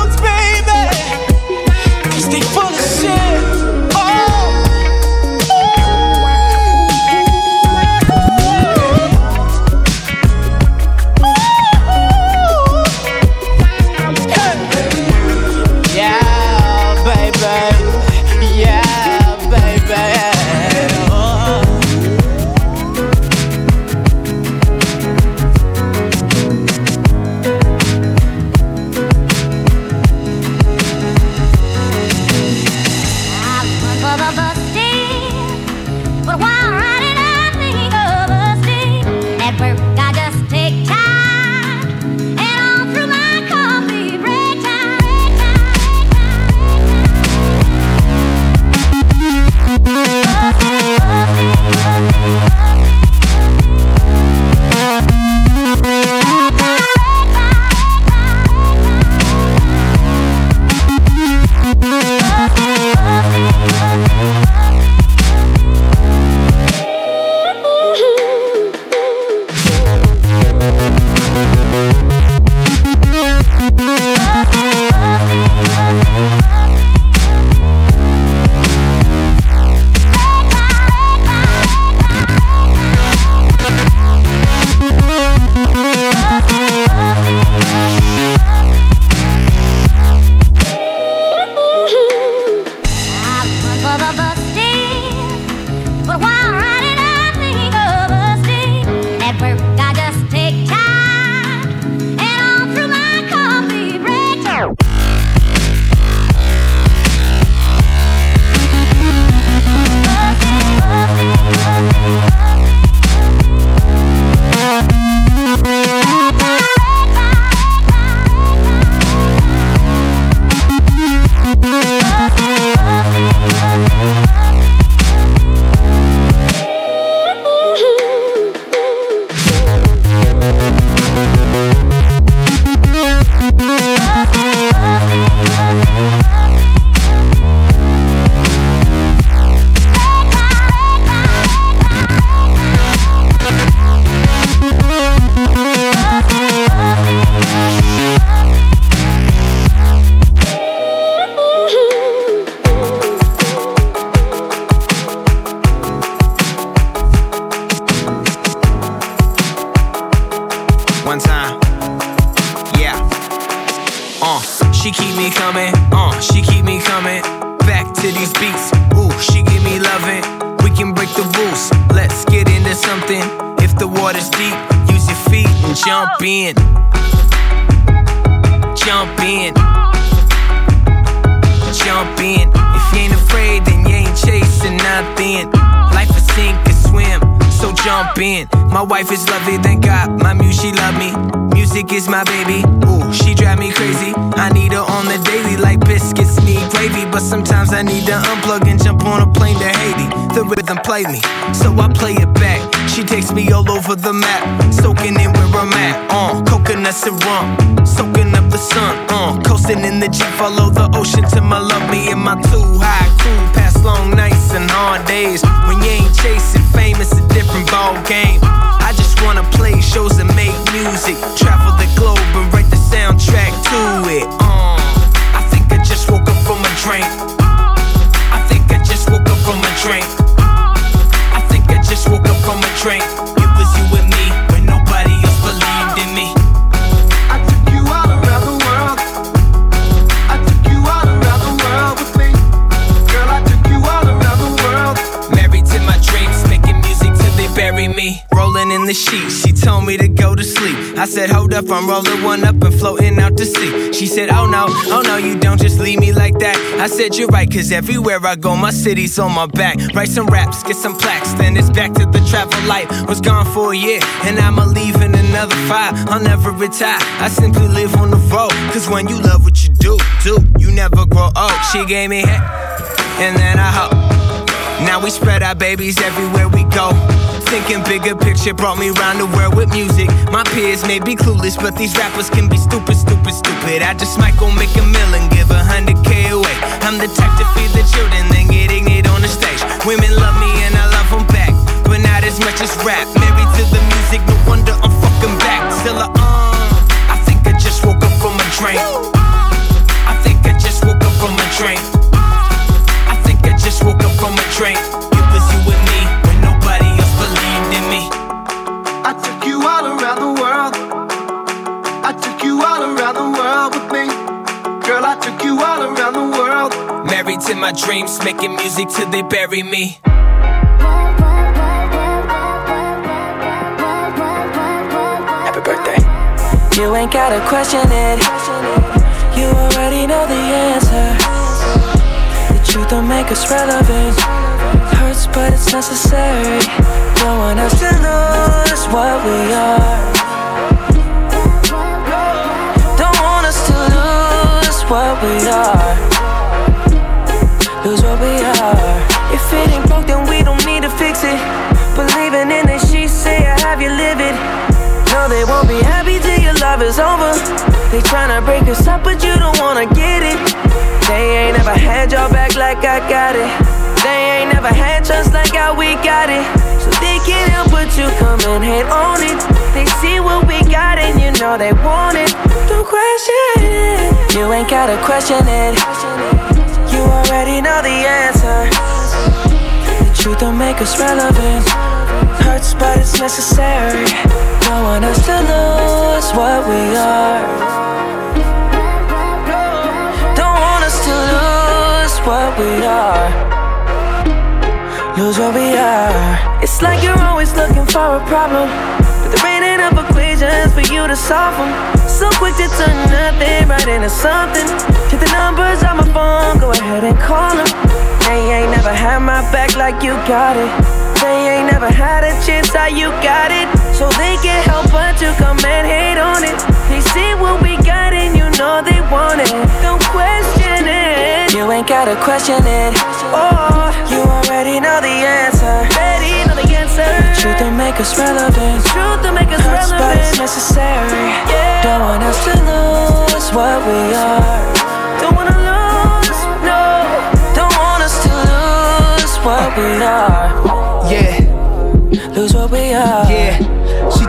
Everywhere I go, my city's on my back. Write some raps, get some plaques, then it's back to the travel life. Was gone for a year, and I'ma leave in another five. I'll never retire, I simply live on the road. Cause when you love what you do, do, you never grow old. She gave me head, and then I hope. Now we spread our babies everywhere we go. Thinking bigger picture brought me around the world with music. My peers may be clueless, but these rappers can be stupid, stupid, stupid. I just might go make a million, give a hundred K away. I'm the type to feed the children, then get ignorant on the stage. Women love me and I love them back, but not as much as rap. Married to the music, no wonder I'm fucking back. Still a uh, I think I just woke up from a dream. I think I just woke up from a dream. I think I just woke up from a dream. Married to my dreams, making music till they bury me. Happy birthday. You ain't gotta question it. You already know the answer. The truth don't make us relevant. Hurts, but it's necessary. Don't want us to lose what we are. Don't want us to lose what we are. Lose what we are. If it ain't broke, then we don't need to fix it. Believing in it, she say I have you live it. No, they won't be happy till your love is over. They tryna break us up, but you don't wanna get it. They ain't never had your back like I got it. They ain't never had trust like how we got it. So they can't help but you come and hate on it. They see what we got and you know they want it. Don't question it. You ain't gotta question it. You already know the answer. The truth don't make us relevant. Hurts, but it's necessary. Don't want us to lose what we are. Don't want us to lose what we are. Lose what we are. It's like you're always looking for a problem. But there ain't enough equations for you to solve them. So quick to turn nothing right into something. Numbers on my phone, go ahead and call them. They ain't never had my back like you got it. They ain't never had a chance how you got it. So they can't help but to come and hate on it. They see what we got and you know they want it. Don't question it. You ain't gotta question it. Oh, you already know the answer. Already know the answer. The truth don't make us relevant. truth don't make us Hurts, relevant. but it's necessary. Yeah. Don't want us to lose what we are. What we are. Yeah. Lose what we are. Yeah.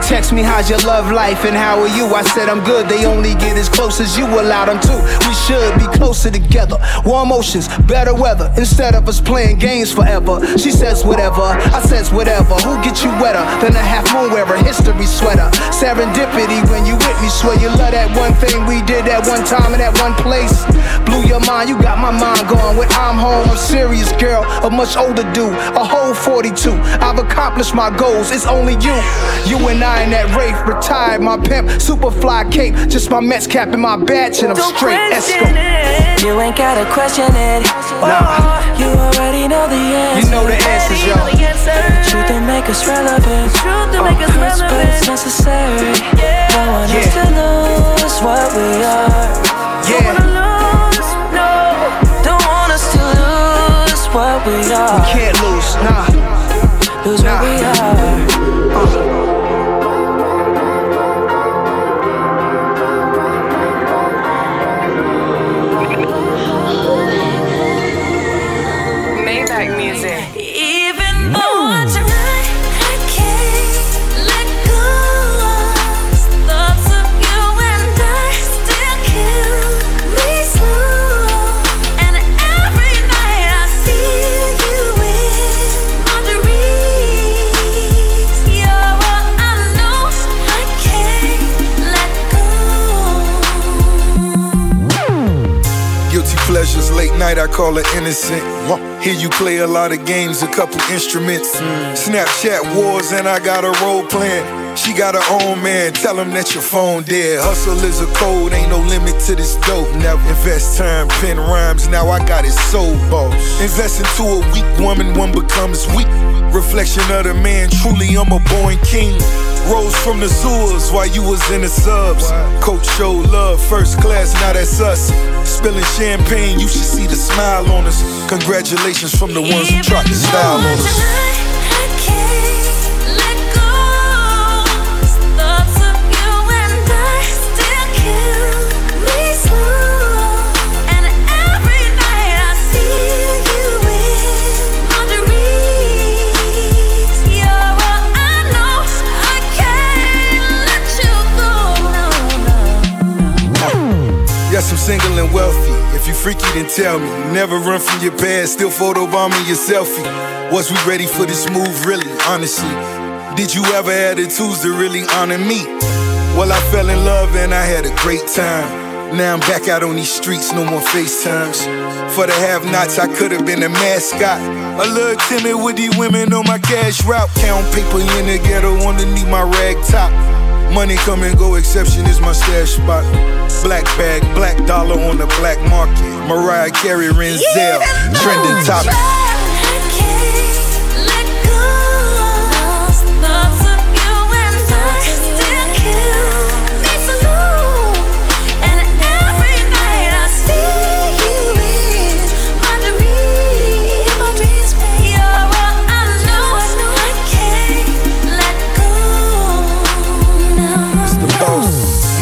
Text me, how's your love life and how are you? I said, I'm good. They only get as close as you allow them to. We should be closer together. Warm oceans, better weather. Instead of us playing games forever. She says, whatever. I says, whatever. Who gets you wetter than a half moon wearer? History sweater. Serendipity when you with me. Swear you love that one thing we did that one time in that one place. Blew your mind, you got my mind going. When I'm home, I'm serious, girl. A much older dude, a whole 42. I've accomplished my goals, it's only you. You and I in that Wraith, retired, my pimp, super fly cape. Just my Mets cap and my badge, and I'm Don't straight. question Esco. it. You ain't gotta question it. Nah. You already know the answer. You know the answers, yo. The truth don't make us relevant. Truth don't oh, make us Hurts, but it's necessary. Don't want us to lose what we are. Don't wanna lose, no. Don't want us to lose what we are. We can't lose, nah. Lose what we are. Night, I call her innocent. Hear you play a lot of games, a couple instruments. Mm. Snapchat wars, and I got a role plan. She got her own man, tell him that your phone dead. Hustle is a code, ain't no limit to this dope. Never invest time, pen rhymes, now I got it so boss. Invest into a weak woman, one becomes weak. Reflection of the man, truly I'm a born king. Rose from the sewers while you was in the subs. Coach showed love, first class, now that's us. Spilling champagne, you should see the smile on us. Congratulations from the ones who tried to style on us. Yes, I'm single and wealthy. If you freaky, then tell me. You never run from your past, still photobombing your selfie. Was we ready for this move, really? Honestly, did you ever have the tools to really honor me? Well, I fell in love and I had a great time. Now I'm back out on these streets, no more FaceTimes. For the have nots, I could have been a mascot. A little timid with these women on my cash route. Count paper in the ghetto underneath my rag top. Money come and go, exception is my stash spot. Black bag, black dollar on the black market. Mariah Carey, Renzel, trending topic.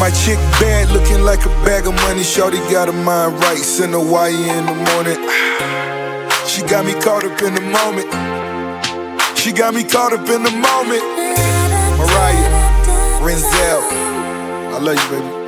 My chick bad, looking like a bag of money. Shorty got her mind right. Send wire in the morning. She got me caught up in the moment. She got me caught up in the moment. Mariah, Renzel, I love you, baby.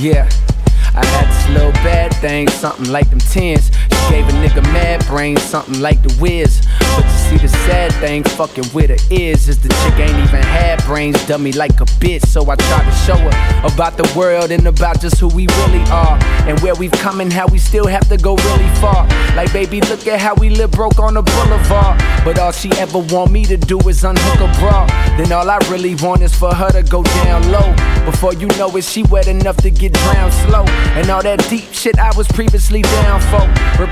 Yeah, I had this little bad thing, something like them tens. Gave a nigga mad brain, something like the whiz. But you see, the sad thing fucking with her is, is the chick ain't even had brains, dummy like a bitch. So I tried to show her about the world and about just who we really are. And where we've come and how we still have to go really far. Like, baby, look at how we live broke on the boulevard. But all she ever want me to do is unhook a bra. Then all I really want is for her to go down low. Before you know it, she wet enough to get drowned slow. And all that deep shit I was previously down for.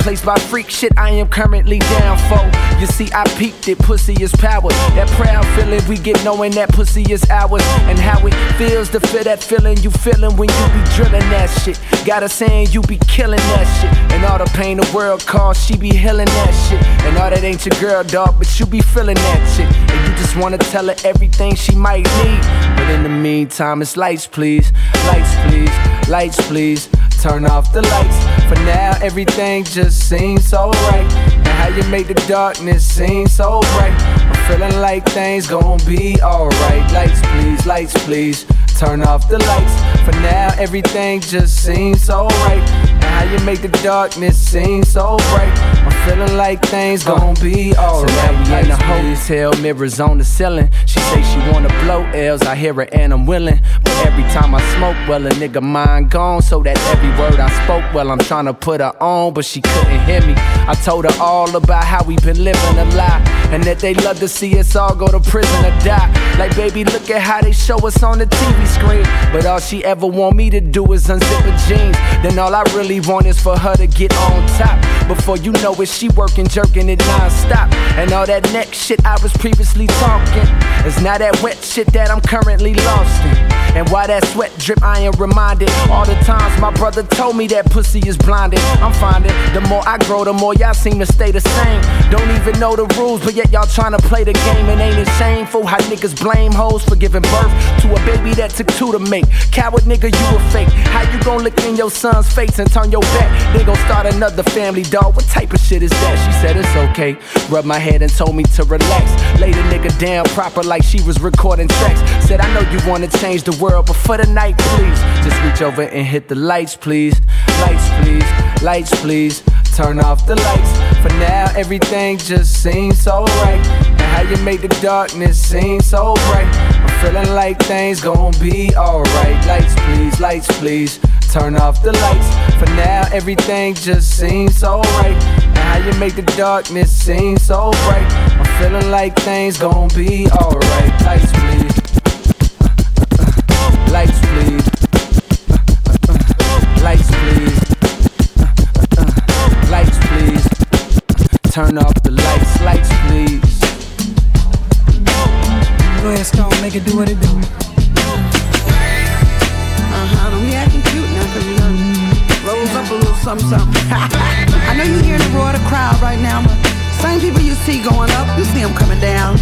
Replaced by freak shit I am currently down for. You see, I peeped it, pussy is power. That proud feeling we get knowing that pussy is ours. And how it feels to feel that feeling you feeling when you be drilling that shit. Got her saying you be killing that shit. And all the pain the world caused, she be healing that shit. And all that ain't your girl, dog, but you be feeling that shit. And you just wanna tell her everything she might need. But in the meantime, it's lights, please. Lights, please. Lights, please. Turn off the lights. For now, everything just seems so right. And how you make the darkness seem so bright. I'm feeling like things gon' be alright. Lights, please. Lights, please. Turn off the lights. For now, everything just seems so right. And how you make the darkness seem so bright. I'm feeling like things gon' be alright. So now we in the hotel, mirrors on the ceiling. She say she wanna blow L's, I hear her and I'm willing. But every time I smoke, well, a nigga mind gone. So that every word I spoke, well, I'm tryna put her on, but she couldn't hear me. I told her all about how we been living a lie. And that they love to see us all go to prison or die. Like, baby, look at how they show us on the TV screen. But all she ever want me to do is unzip her jeans. Then all I really want is for her to get on top. Before you know it, she working, jerking it non-stop. And all that neck shit I was previously talking is now that wet shit that I'm currently lost in. And why that sweat drip, I am reminded all the times my brother told me that pussy is blinded. I'm finding the more I grow, the more y'all seem to stay the same. Don't even know the rules, but yet y'all trying to play the game. And ain't it shameful how niggas blame hoes for giving birth to a baby that took two to make? Coward nigga, you a fake. How you gon' look in your son's face and turn your back? They gon' start another family, dog. What type of shit is that? She said it's okay. Rubbed my head and told me to relax. Laid a nigga down proper like she was recording sex. Said I know you wanna change the world, but for the night, please, just reach over and hit the lights, please. Lights, please. Lights, please. turn off the lights. For now, everything just seems so right. And how you make the darkness seem so bright. I'm feeling like things gon' be alright. Lights, please, lights, please. Turn off the lights. For now, everything just seems so right. And how you make the darkness seem so bright. I'm feeling like things gon' be alright. Lights, please. Lights, please. Lights, please. Lights, please. Turn off the lights. Lights, please. Go ahead, Stone, make it do what it do. Uh-huh, don't be acting something, something. I know you're hearing the roar of the crowd right now, but same people you see going up, you see them coming down.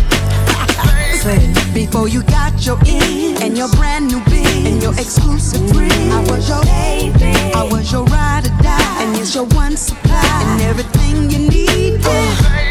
Before you got your in and your brand new bin and your exclusive friend, I was your baby, I was your ride or die, and it's your one supply and everything you need. Yeah.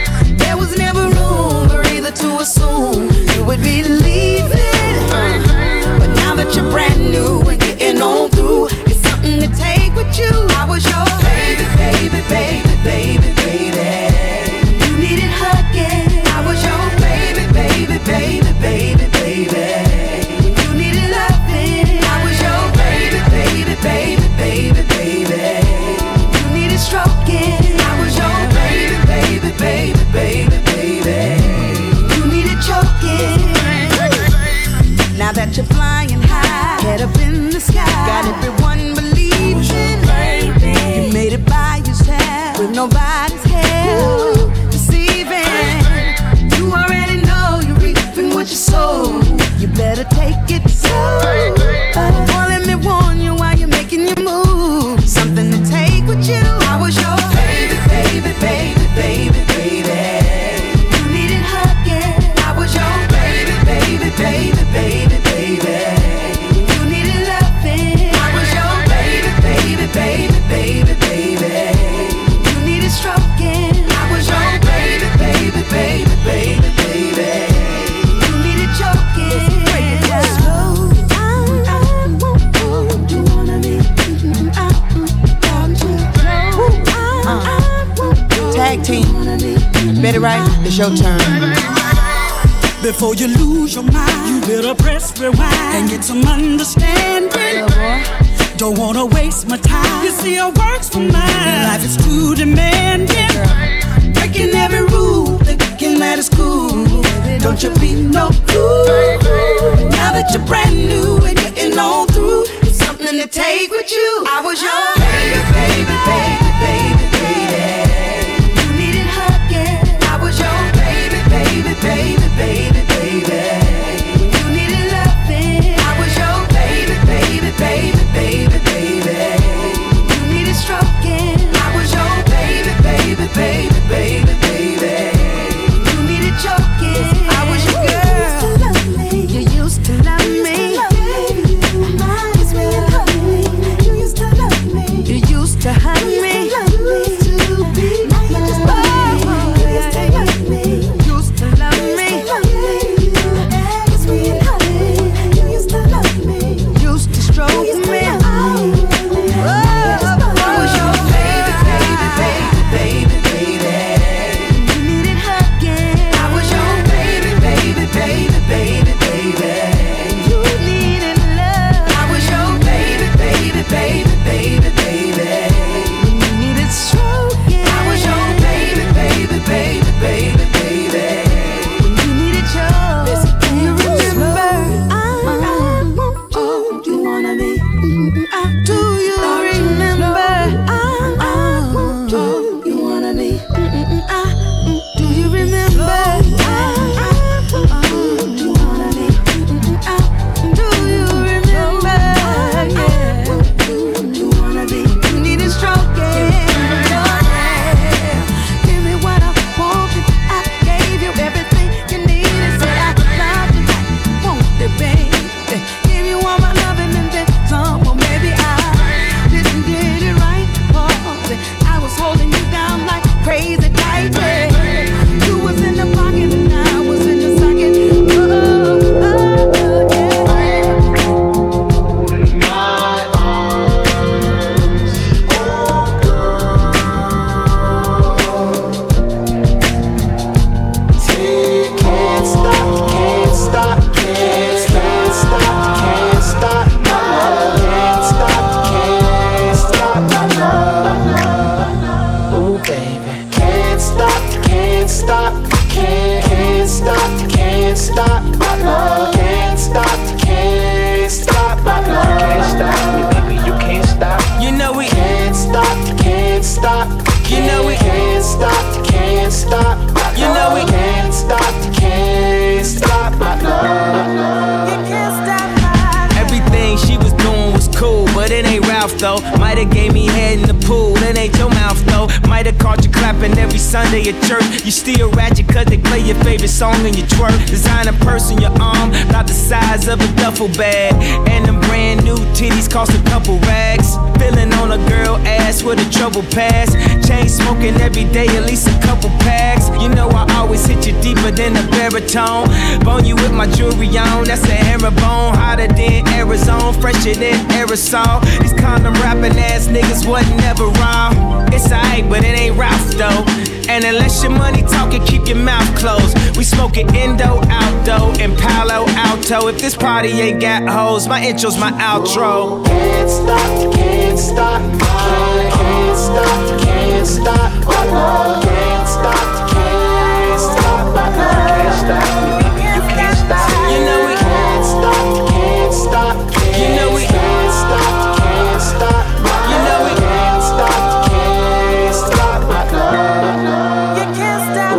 If this party ain't got hoes, my intro's my outro. Can't stop, can't stop, I can't stop, can't stop, my love. Can't stop, can't stop, my love. Can't stop you can't stop. You know we can't stop, can't stop, You know we can't stop, can't stop, You know we can't stop, can't stop, my love. You can't stop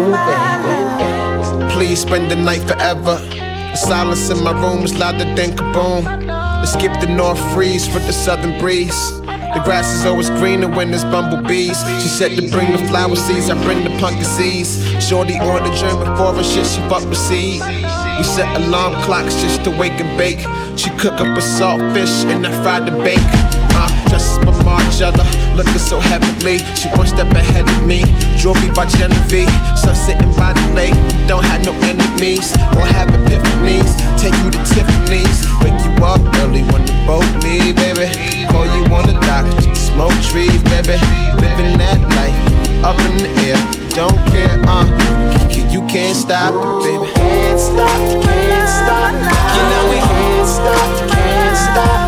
my Please spend the night forever. Silence in my room is louder than kaboom. Let's skip the north freeze for the southern breeze. The grass is always greener when there's bumblebees. She said to bring the flower seeds, I bring the pumpkin seeds. Shorty on the dream before shit, she fuck with seed. We set alarm clocks just to wake and bake. She cook up a salt fish and I fried the bake. Uh, just my Margiela, looking so heavenly. She one step ahead of me. Jewelry by Genevieve, sun sitting by the lake. Don't have no enemies or have epiphanies. Take you to Tiffany's, wake you up early when the boat leave, baby. Call you on the dock, smoke trees, baby. Living that life, up in the air. Don't care, uh. You can't stop baby. Can't stop, can't stop, You know we can't stop, can't stop,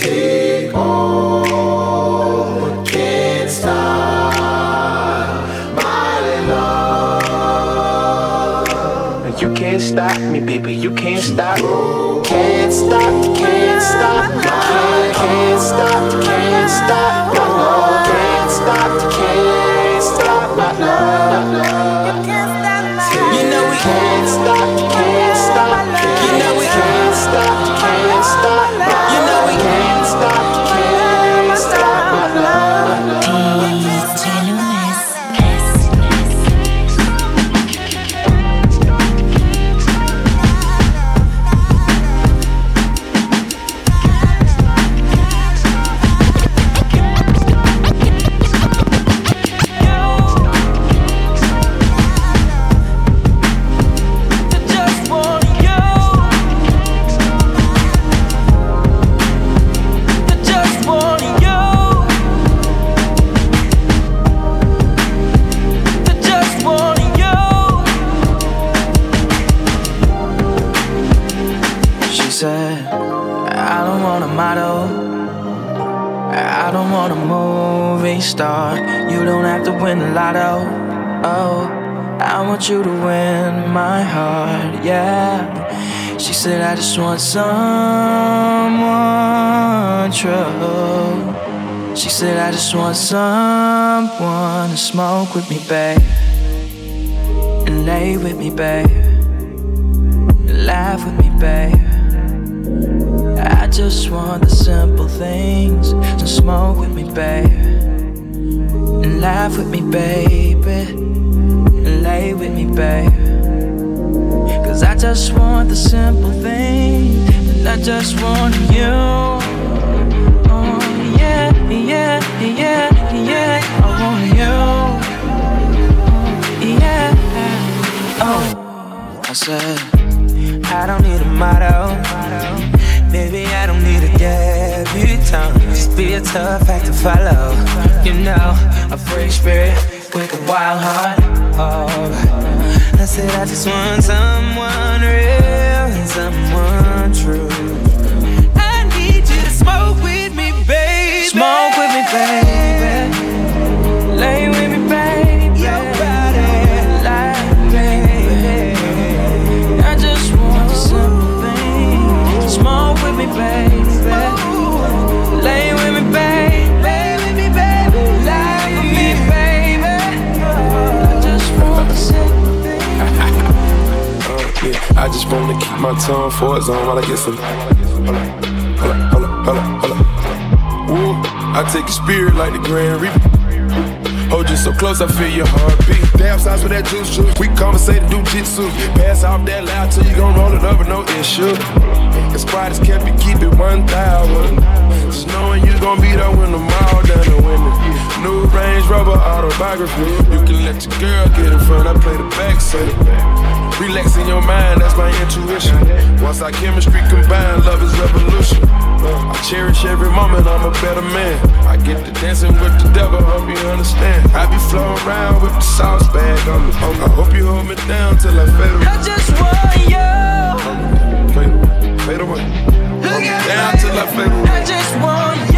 Can't stop. You can't stop me, baby. You can't stop. Can't stop, can't stop, my can't stop, can't stop, love. Can't stop, can't just want someone true. She said, I just want someone to smoke with me, babe. And lay with me, babe. And laugh with me, babe. I just want the simple things. So smoke with me, babe. And laugh with me, baby. And lay with me, babe. Just want the simple things. And I just want you. Oh, yeah, yeah, yeah, yeah. I want you. Yeah. Oh, I said, I don't need a motto. Baby, I don't need a debutante. Just be a tough act to follow. You know, a free spirit with a wild heart. Oh, I said I just want someone real and someone true. I need you to smoke with me, baby. Smoke with me, baby. Just wanna keep my tongue for its on while I get some. Hold up, hold up, hold up, hold up. Ooh, I take your spirit like the Grand Reaper. Hold you so close, I feel your heartbeat. Damn size with that juice juice. We conversate do jitsu. Pass off that loud till you gon' roll it up with no issue. As quiet as kept you keep it 1,000. Just knowing you gon' be there when the mall done and winning. New Range Rover autobiography. You can let your girl get in front, I play the back seat. Relaxing your mind, that's my intuition. Once our chemistry combined, love is revolution. I cherish every moment, I'm a better man. I get to dancing with the devil, hope you understand. I be flowing around with the sauce bag on me. I hope you hold me down till I fade away. I just want you. Fade, fade away. Hold me down till I fade away. I just want you. You.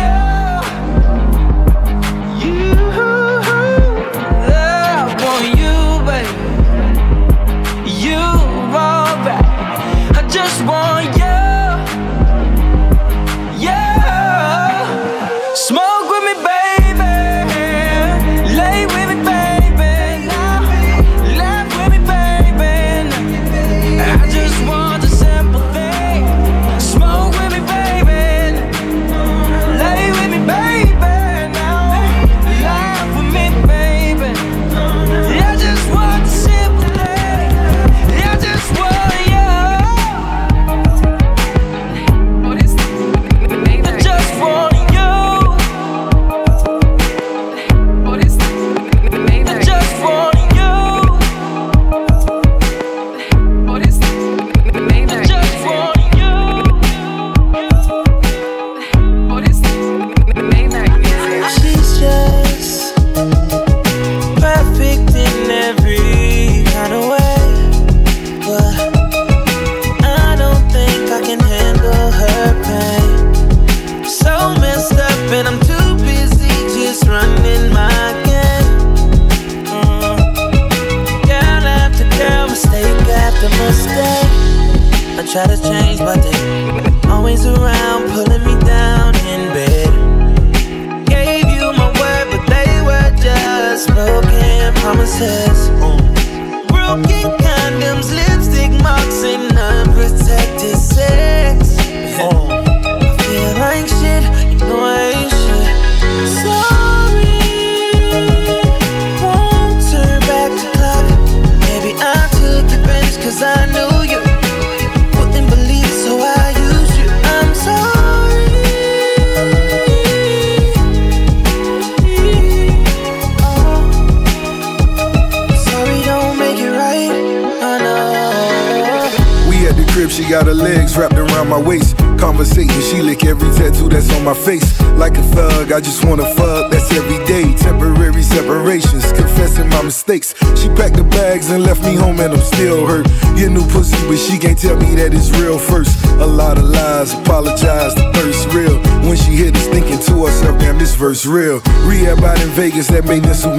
Tell me that it's real first. A lot of lies, apologize, the thirst real. When she hit us, thinking to herself, damn, this verse real. Rehab out in Vegas, that made this who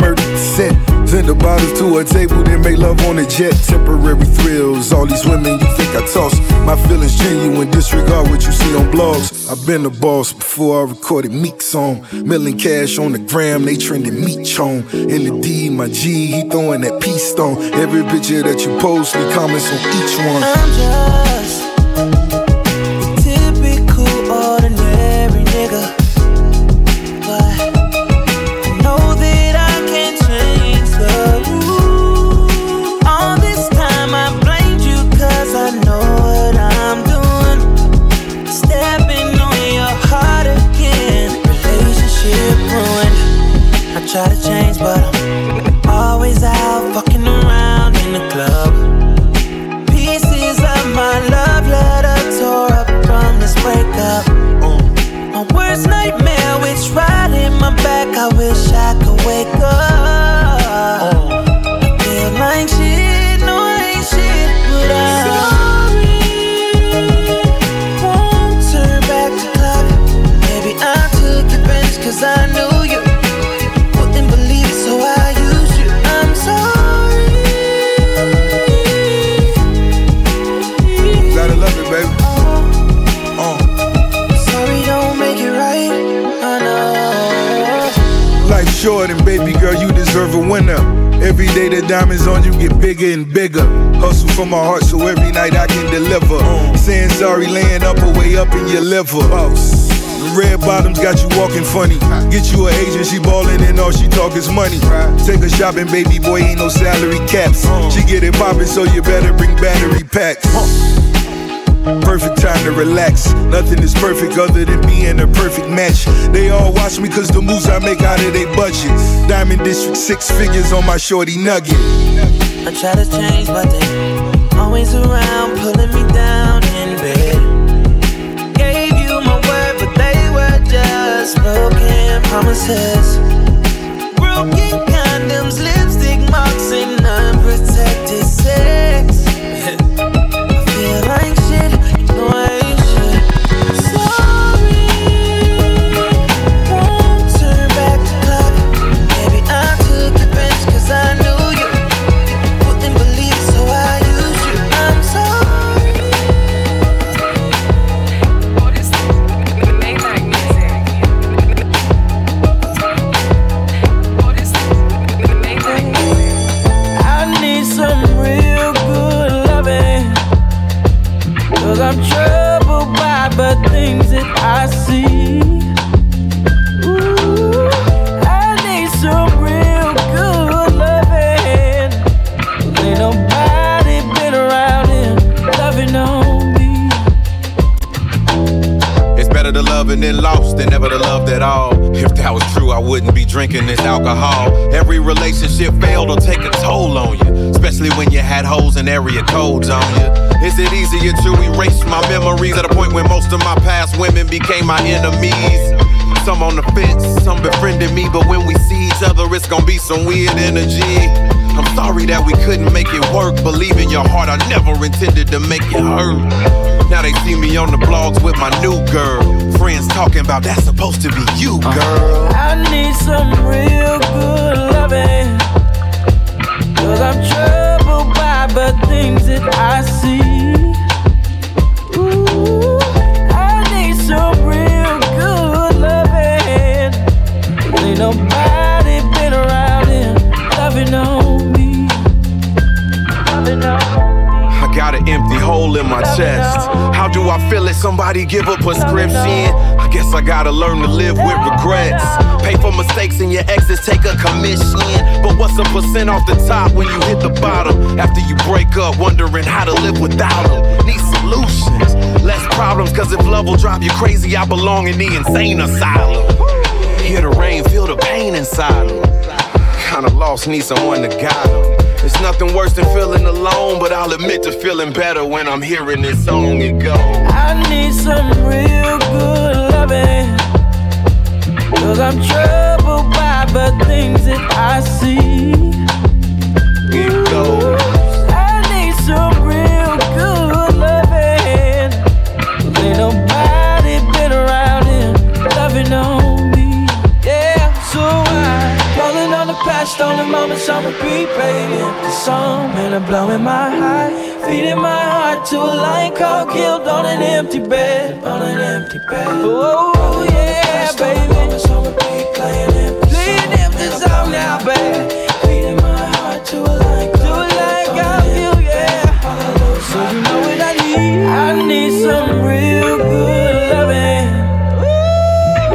set. Send the bottles to a table, then make love on a jet. Temporary thrills, all these women you think I toss. My feelings genuine, disregard what you see on blogs. I've been a boss before I recorded Meek song. Milling cash on the gram, they trending meat chone. In the D, my G, he throwing that peace stone. Every picture that you post, me comments on each one. Try to change, but I'm your liver. The red bottoms got you walking funny. Get you an agent, she ballin' and all she talk is money. Take her shopping, baby boy, ain't no salary caps. She get it poppin', so you better bring battery packs. Perfect time to relax. Nothing is perfect other than being a perfect match. They all watch me cause the moves I make out of their budget. Diamond District, six figures on my shorty nugget. I try to change, but they always around, pulling me down in bed. Broken promises. Holes and area codes on you. Is it easier to erase my memories at a point when most of my past women became my enemies? Some on the fence, some befriending me, but when we see each other, it's gonna be some weird energy. I'm sorry that we couldn't make it work. Believe in your heart, I never intended to make it hurt. Now they see me on the blogs with my new girl. Friends talking about that's supposed to be you, uh-huh. girl. I need some real good loving. Cause I'm by the things that I see. Ooh, I need some real good loving. Ain't nobody been around here loving on me. Loving on I got an empty hole in my chest. How do I feel it? Somebody give a prescription. I guess I gotta learn to live with regrets. Pay for mistakes and your exes take a commission. But what's a percent off the top when you hit the bottom? After you break up, wondering how to live without them. Need solutions, less problems. Cause if love will drive you crazy, I belong in the insane asylum. Hear the rain, feel the pain inside them. Kinda lost, need someone to guide them. It's nothing worse than feeling alone, but I'll admit to feeling better when I'm hearing this song. It goes. I need some real good loving. Cause I'm troubled by the things that I see. It goes. On the past, on the moments on repeat, playing empty song, and I'm blowing my high, feeding my heart to a lion called killed on an empty bed, on an empty bed. Oh yeah, baby. Playing empty song now, baby. Feeding my heart to a lion to a lion called yeah. So you know what I need? I need some real good loving.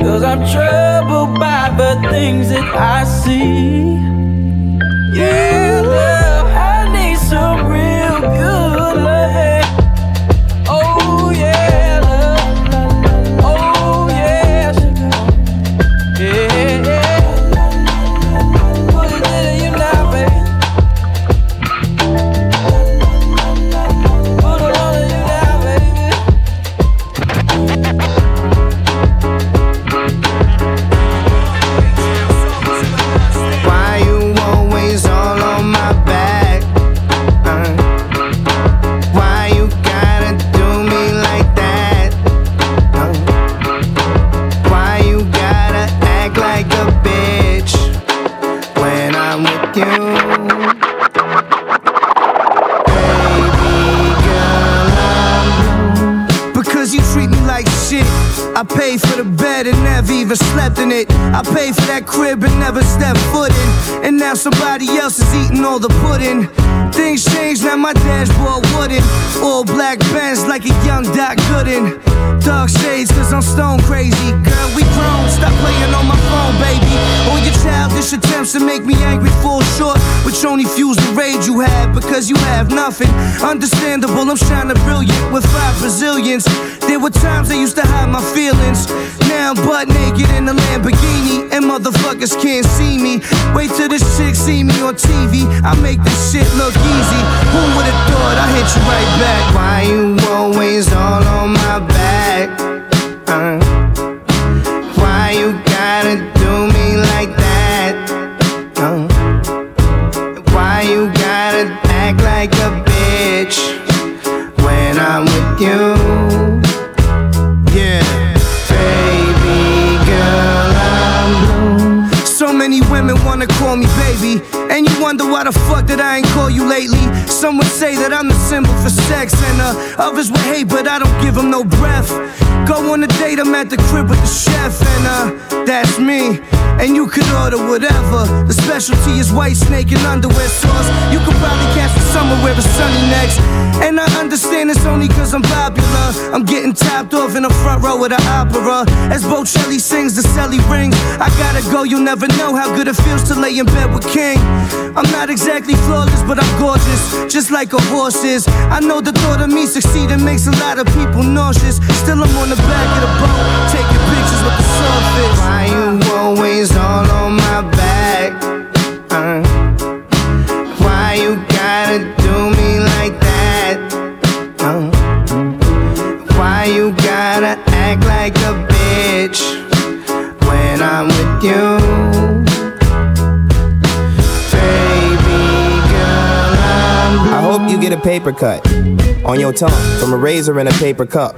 Cause I'm troubled by the things that I see. The pudding. Things changed, now my dashboard wooden. All black bands like a young Doc Gooden. Dark shades, cause I'm stone crazy. Girl, we grown, stop playing on my phone, baby. All your childish attempts to make me angry fall short, which only fuels the rage you have because you have nothing. Understandable, I'm shining brilliant with five Brazilians. There were times I used to hide my feelings. Now I'm butt naked in a Lamborghini, and motherfuckers can't see me. Wait till this chick see me on TV. I make this shit look easy. Who would've thought I hit you right back? Why you always all on my back? Why the fuck that I ain't call you lately. Some would say that I'm the symbol for sex, and uh, others would hate, but I don't give them no breath. Go on a date, I'm at the crib with the chef, and uh, that's me. And you could order whatever. The specialty is white snake and underwear sauce. You could probably catch me somewhere where it's sunny next. And I understand it's only cause I'm popular. I'm getting topped off in the front row of the opera. As Bocelli sings, the celly rings. I gotta go, you'll never know how good it feels to lay in bed with King. I'm not exactly flawless, but I'm gorgeous, just like a horse is. I know the thought of me succeeding makes a lot of people nauseous. Still, I'm on the back of the boat, taking pictures with the surface. Why you always all on my back? Uh, why you gotta do me like that? Uh, why you gotta act like a bitch when I'm with you? I hope you get a paper cut on your tongue from a razor in a paper cup.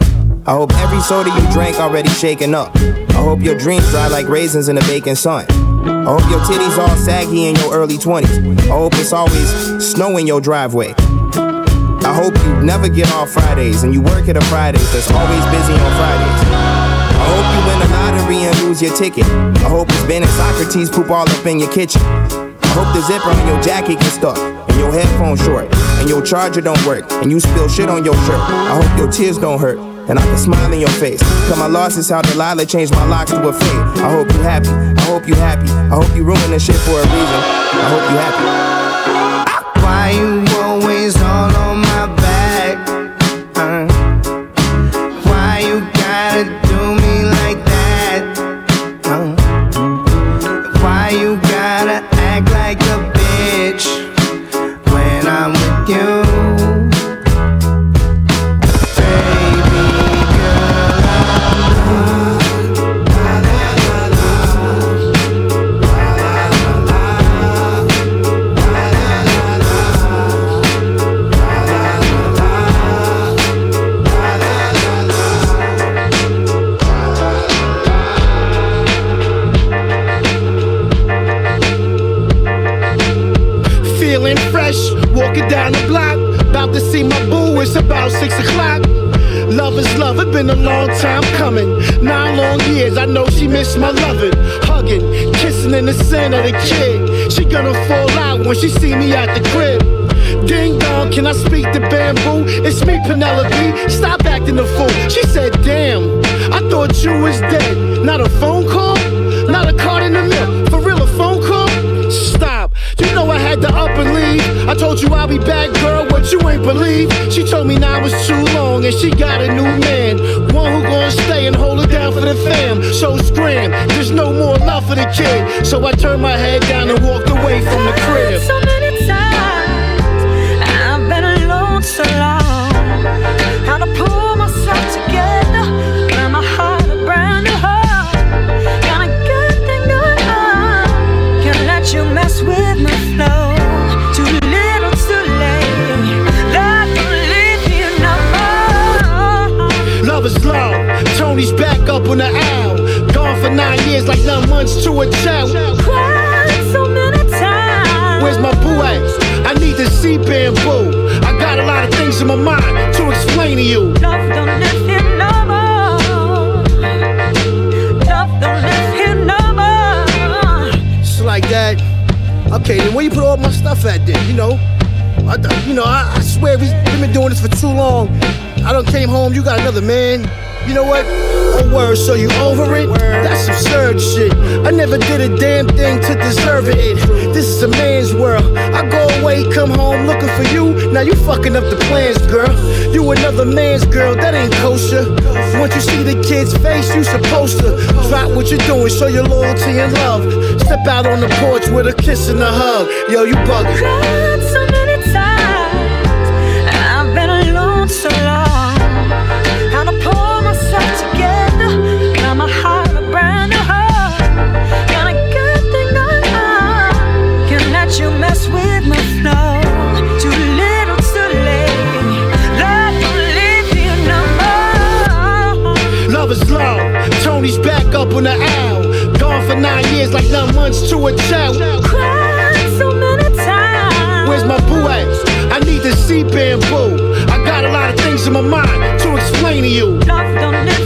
I hope every soda you drank already shaken up. I hope your dreams dry like raisins in the baking sun. I hope your titties all saggy in your early 20s. I hope it's always snow in your driveway. I hope you never get off Fridays and you work at a Fridays that's always busy on Fridays. I hope you win the lottery and lose your ticket. I hope it's Ben and Socrates poop all up in your kitchen. I hope the zipper on your jacket gets stuck and your headphones short and your charger don't work and you spill shit on your shirt. I hope your tears don't hurt and I can smile in your face. Cause my loss is how Delilah changed my locks to a fade. I hope you happy. I hope you happy. I hope you ruin this shit for a reason. I hope you happy. Why you Missed my loving. Hugging, kissing in the center of the kid. She gonna fall out when she see me at the crib. Ding dong, can I speak to bamboo? It's me, Penelope. Stop acting a fool. She said, Damn, I thought you was dead. Not a phone call, not a card To up and leave. I told you I'll be back, girl. What you ain't believe? She told me now was too long and she got a new man. One who gonna stay and hold it down for the fam. So scram, there's no more love for the kid. So I turned my head down and walked away from the crib. Shorty's back up on the aisle. Gone for nine years like nine months to a child. Cried so many times. Where's my boo at? I need to see bamboo. I got a lot of things in my mind to explain to you. Love don't live here no more. Love don't live here no more. It's like that. Okay, then where you put all my stuff at then? You know, I, you know, I, I swear we've been doing this for too long. I don't came home, you got another man. You know what? Oh word, so you over it? That's absurd shit. I never did a damn thing to deserve it. This is a man's world. I go away, come home looking for you. Now you fucking up the plans, girl. You another man's girl, that ain't kosher. Once you see the kid's face, you supposed to drop what you're doing, show your loyalty and love. Step out on the porch with a kiss and a hug. Yo, you bugging. Back up on the owl. Gone for nine years like nine months to a child. Cried so many times. Where's my boo at? I need to see bamboo. I got a lot of things in my mind to explain to you. Love don't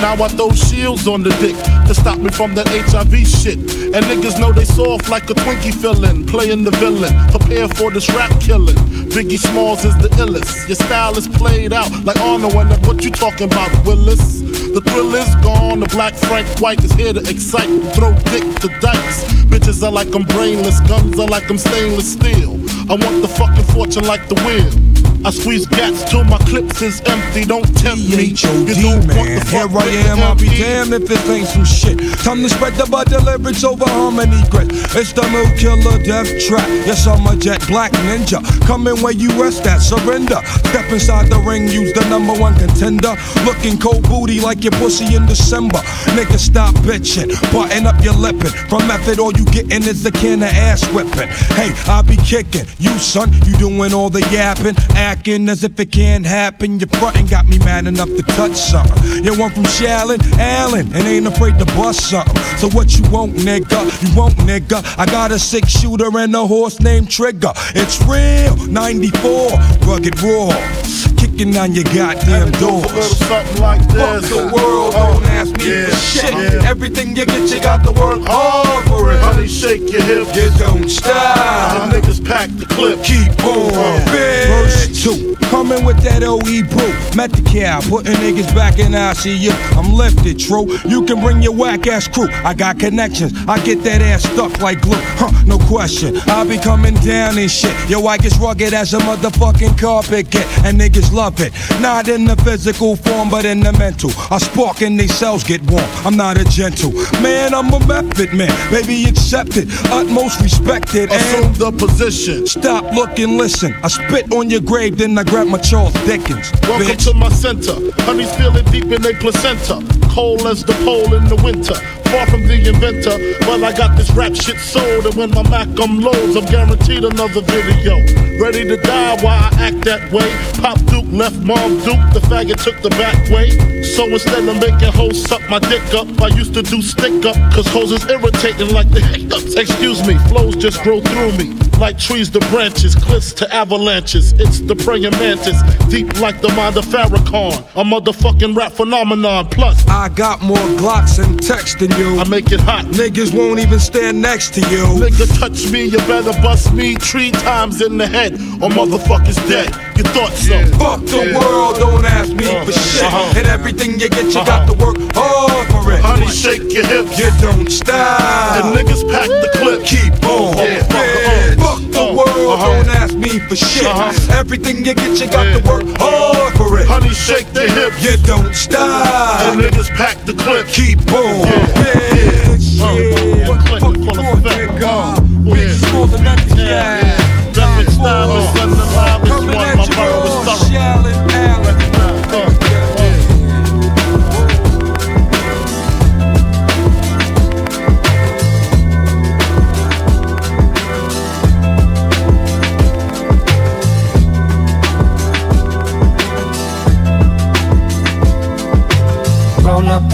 Now I throw shields on the dick to stop me from that HIV shit. And niggas know they soft like a Twinkie fillin', playing the villain. Prepare for this rap killing. Biggie Smalls is the illest. Your style is played out like Arnold and what you talking about, Willis? The thrill is gone. The black Frank White is here to excite. Throw dick to dice. Bitches are like I'm brainless. Guns are like I'm stainless steel. I want the fucking fortune like the wheel. I squeeze gats till my clips is empty. Don't tempt me. You don't want man. the Here I am, I'll be damned if this ain't some shit. Time to spread the butter lyrics over harmony grit. It's the mood killer death trap. Yes, I'm a jet black ninja. Coming where you rest at, surrender. Step inside the ring, use the number one contender. Looking cold booty like your pussy in December. Nigga, stop bitching. Button up your lippin'. From method, all you gettin' is a can of ass whipping. Hey, I'll be kicking. You, son, you doing all the yapping. Acting as if it can't happen. Your frontin' got me mad enough to touch something. You want from Shallon, Allen, and ain't afraid to bust something. So what you want, nigga? You want, nigga? I got a six shooter and a horse named Trigger. It's real, 94, rugged raw. Kicking down your goddamn doors. Something like Fuck the uh, world, uh, don't ask me Yeah, for shit. yeah. Everything you get, you got to work hard for it. Honey, shake your hips. You don't stop. The niggas pack the clip. Keep uh, on. Verse two. Coming with that OE brew. Met the cow, putting niggas back in ICU. I'm lifted, true. You can bring your whack ass crew. I got connections. I get that ass stuck like glue. Huh, no question. I be coming down and shit. Yo, I get rugged as a motherfucking carpet get. And niggas love it. Not in the physical form, but in the mental. I spark and they cells get warm. I'm not a gentle. Man, I'm a method man. Baby, accept it. Utmost respected. Assume the position. Stop, look, and listen. I spit on your grave, then I grab my Charles Dickens. Welcome bitch. to my center. Honey's feeling deep in their placenta. Cold as the pole in the winter. Far from the inventor, but I got this rap shit sold. And when my Mac um loads, I'm guaranteed another video. Ready to die while I act that way. Pop Duke left Mom Duke, the faggot took the back way. So instead of making hoes suck my dick up, I used to do stick up. Cause hoes is irritating like the hiccups. Excuse me, flows just grow through me. Like trees to branches, cliffs to avalanches. It's the praying mantis, deep like the mind of Farrakhan. A motherfucking rap phenomenon. Plus, I got more Glocks and Tecs than you. I make it hot. Niggas won't even stand next to you. Nigga touch me, you better bust me three times in the head, or motherfuckers dead. You thought so? Fuck the world, don't ask me uh-huh. for shit. Uh-huh. And everything you get, you uh-huh. got to work hard for it. Honey, shake your hips. You don't stop. And niggas pack the clip. Keep on. Uh. Yeah, Yeah. Fuck the uh-huh. world, uh-huh. don't ask me for shit. Uh-huh. Everything you get, you got to work hard for it. Honey, shake the hips. You don't stop. And niggas pack the clip. Keep on. Bitch, yeah. Uh, what clip? Fuck of effect. nigga. Yeah. Bitch, more than nothing, yeah. Rapid style is undeniable. Coming One, at my you raw, is thorough.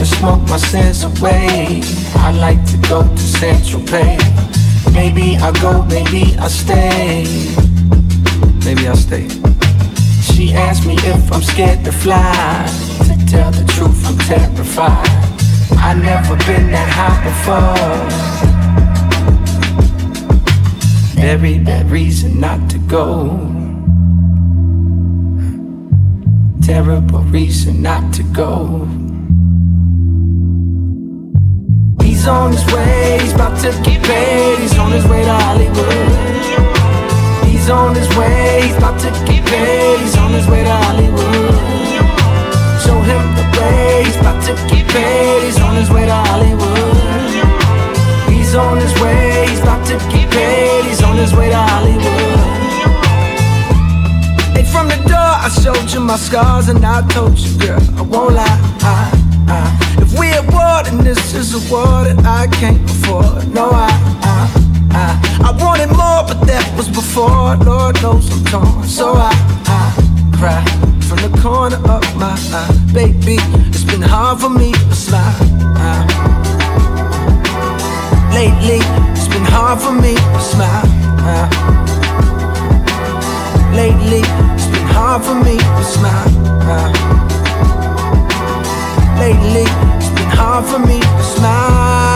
And smoke my sins away. I like to go to Central Pay. Maybe I go, maybe I stay. Maybe I stay. She asked me if I'm scared to fly. To tell the truth, I'm terrified. I never been that high before. Very bad reason not to go. Terrible reason not to go. On his way, he's about to get paid. He's on his way to Hollywood. He's on his way, he's about to get paid. He's on his way to Hollywood. Show him the way, he's about to get paid. He's on his way to Hollywood. He's on his way, he's about to get paid. He's on his way to Hollywood. Hey, from the door, I showed you my scars and I told you, girl, I won't lie. I, I, if we then this is a war that I can't afford. No, I, I, I, I wanted more, but that was before. Lord knows I'm torn, so I, I cry from the corner of my eye, baby. It's been hard for me to smile. Lately, it's been hard for me to smile. Lately, it's been hard for me to smile. Lately, hard for me to smile.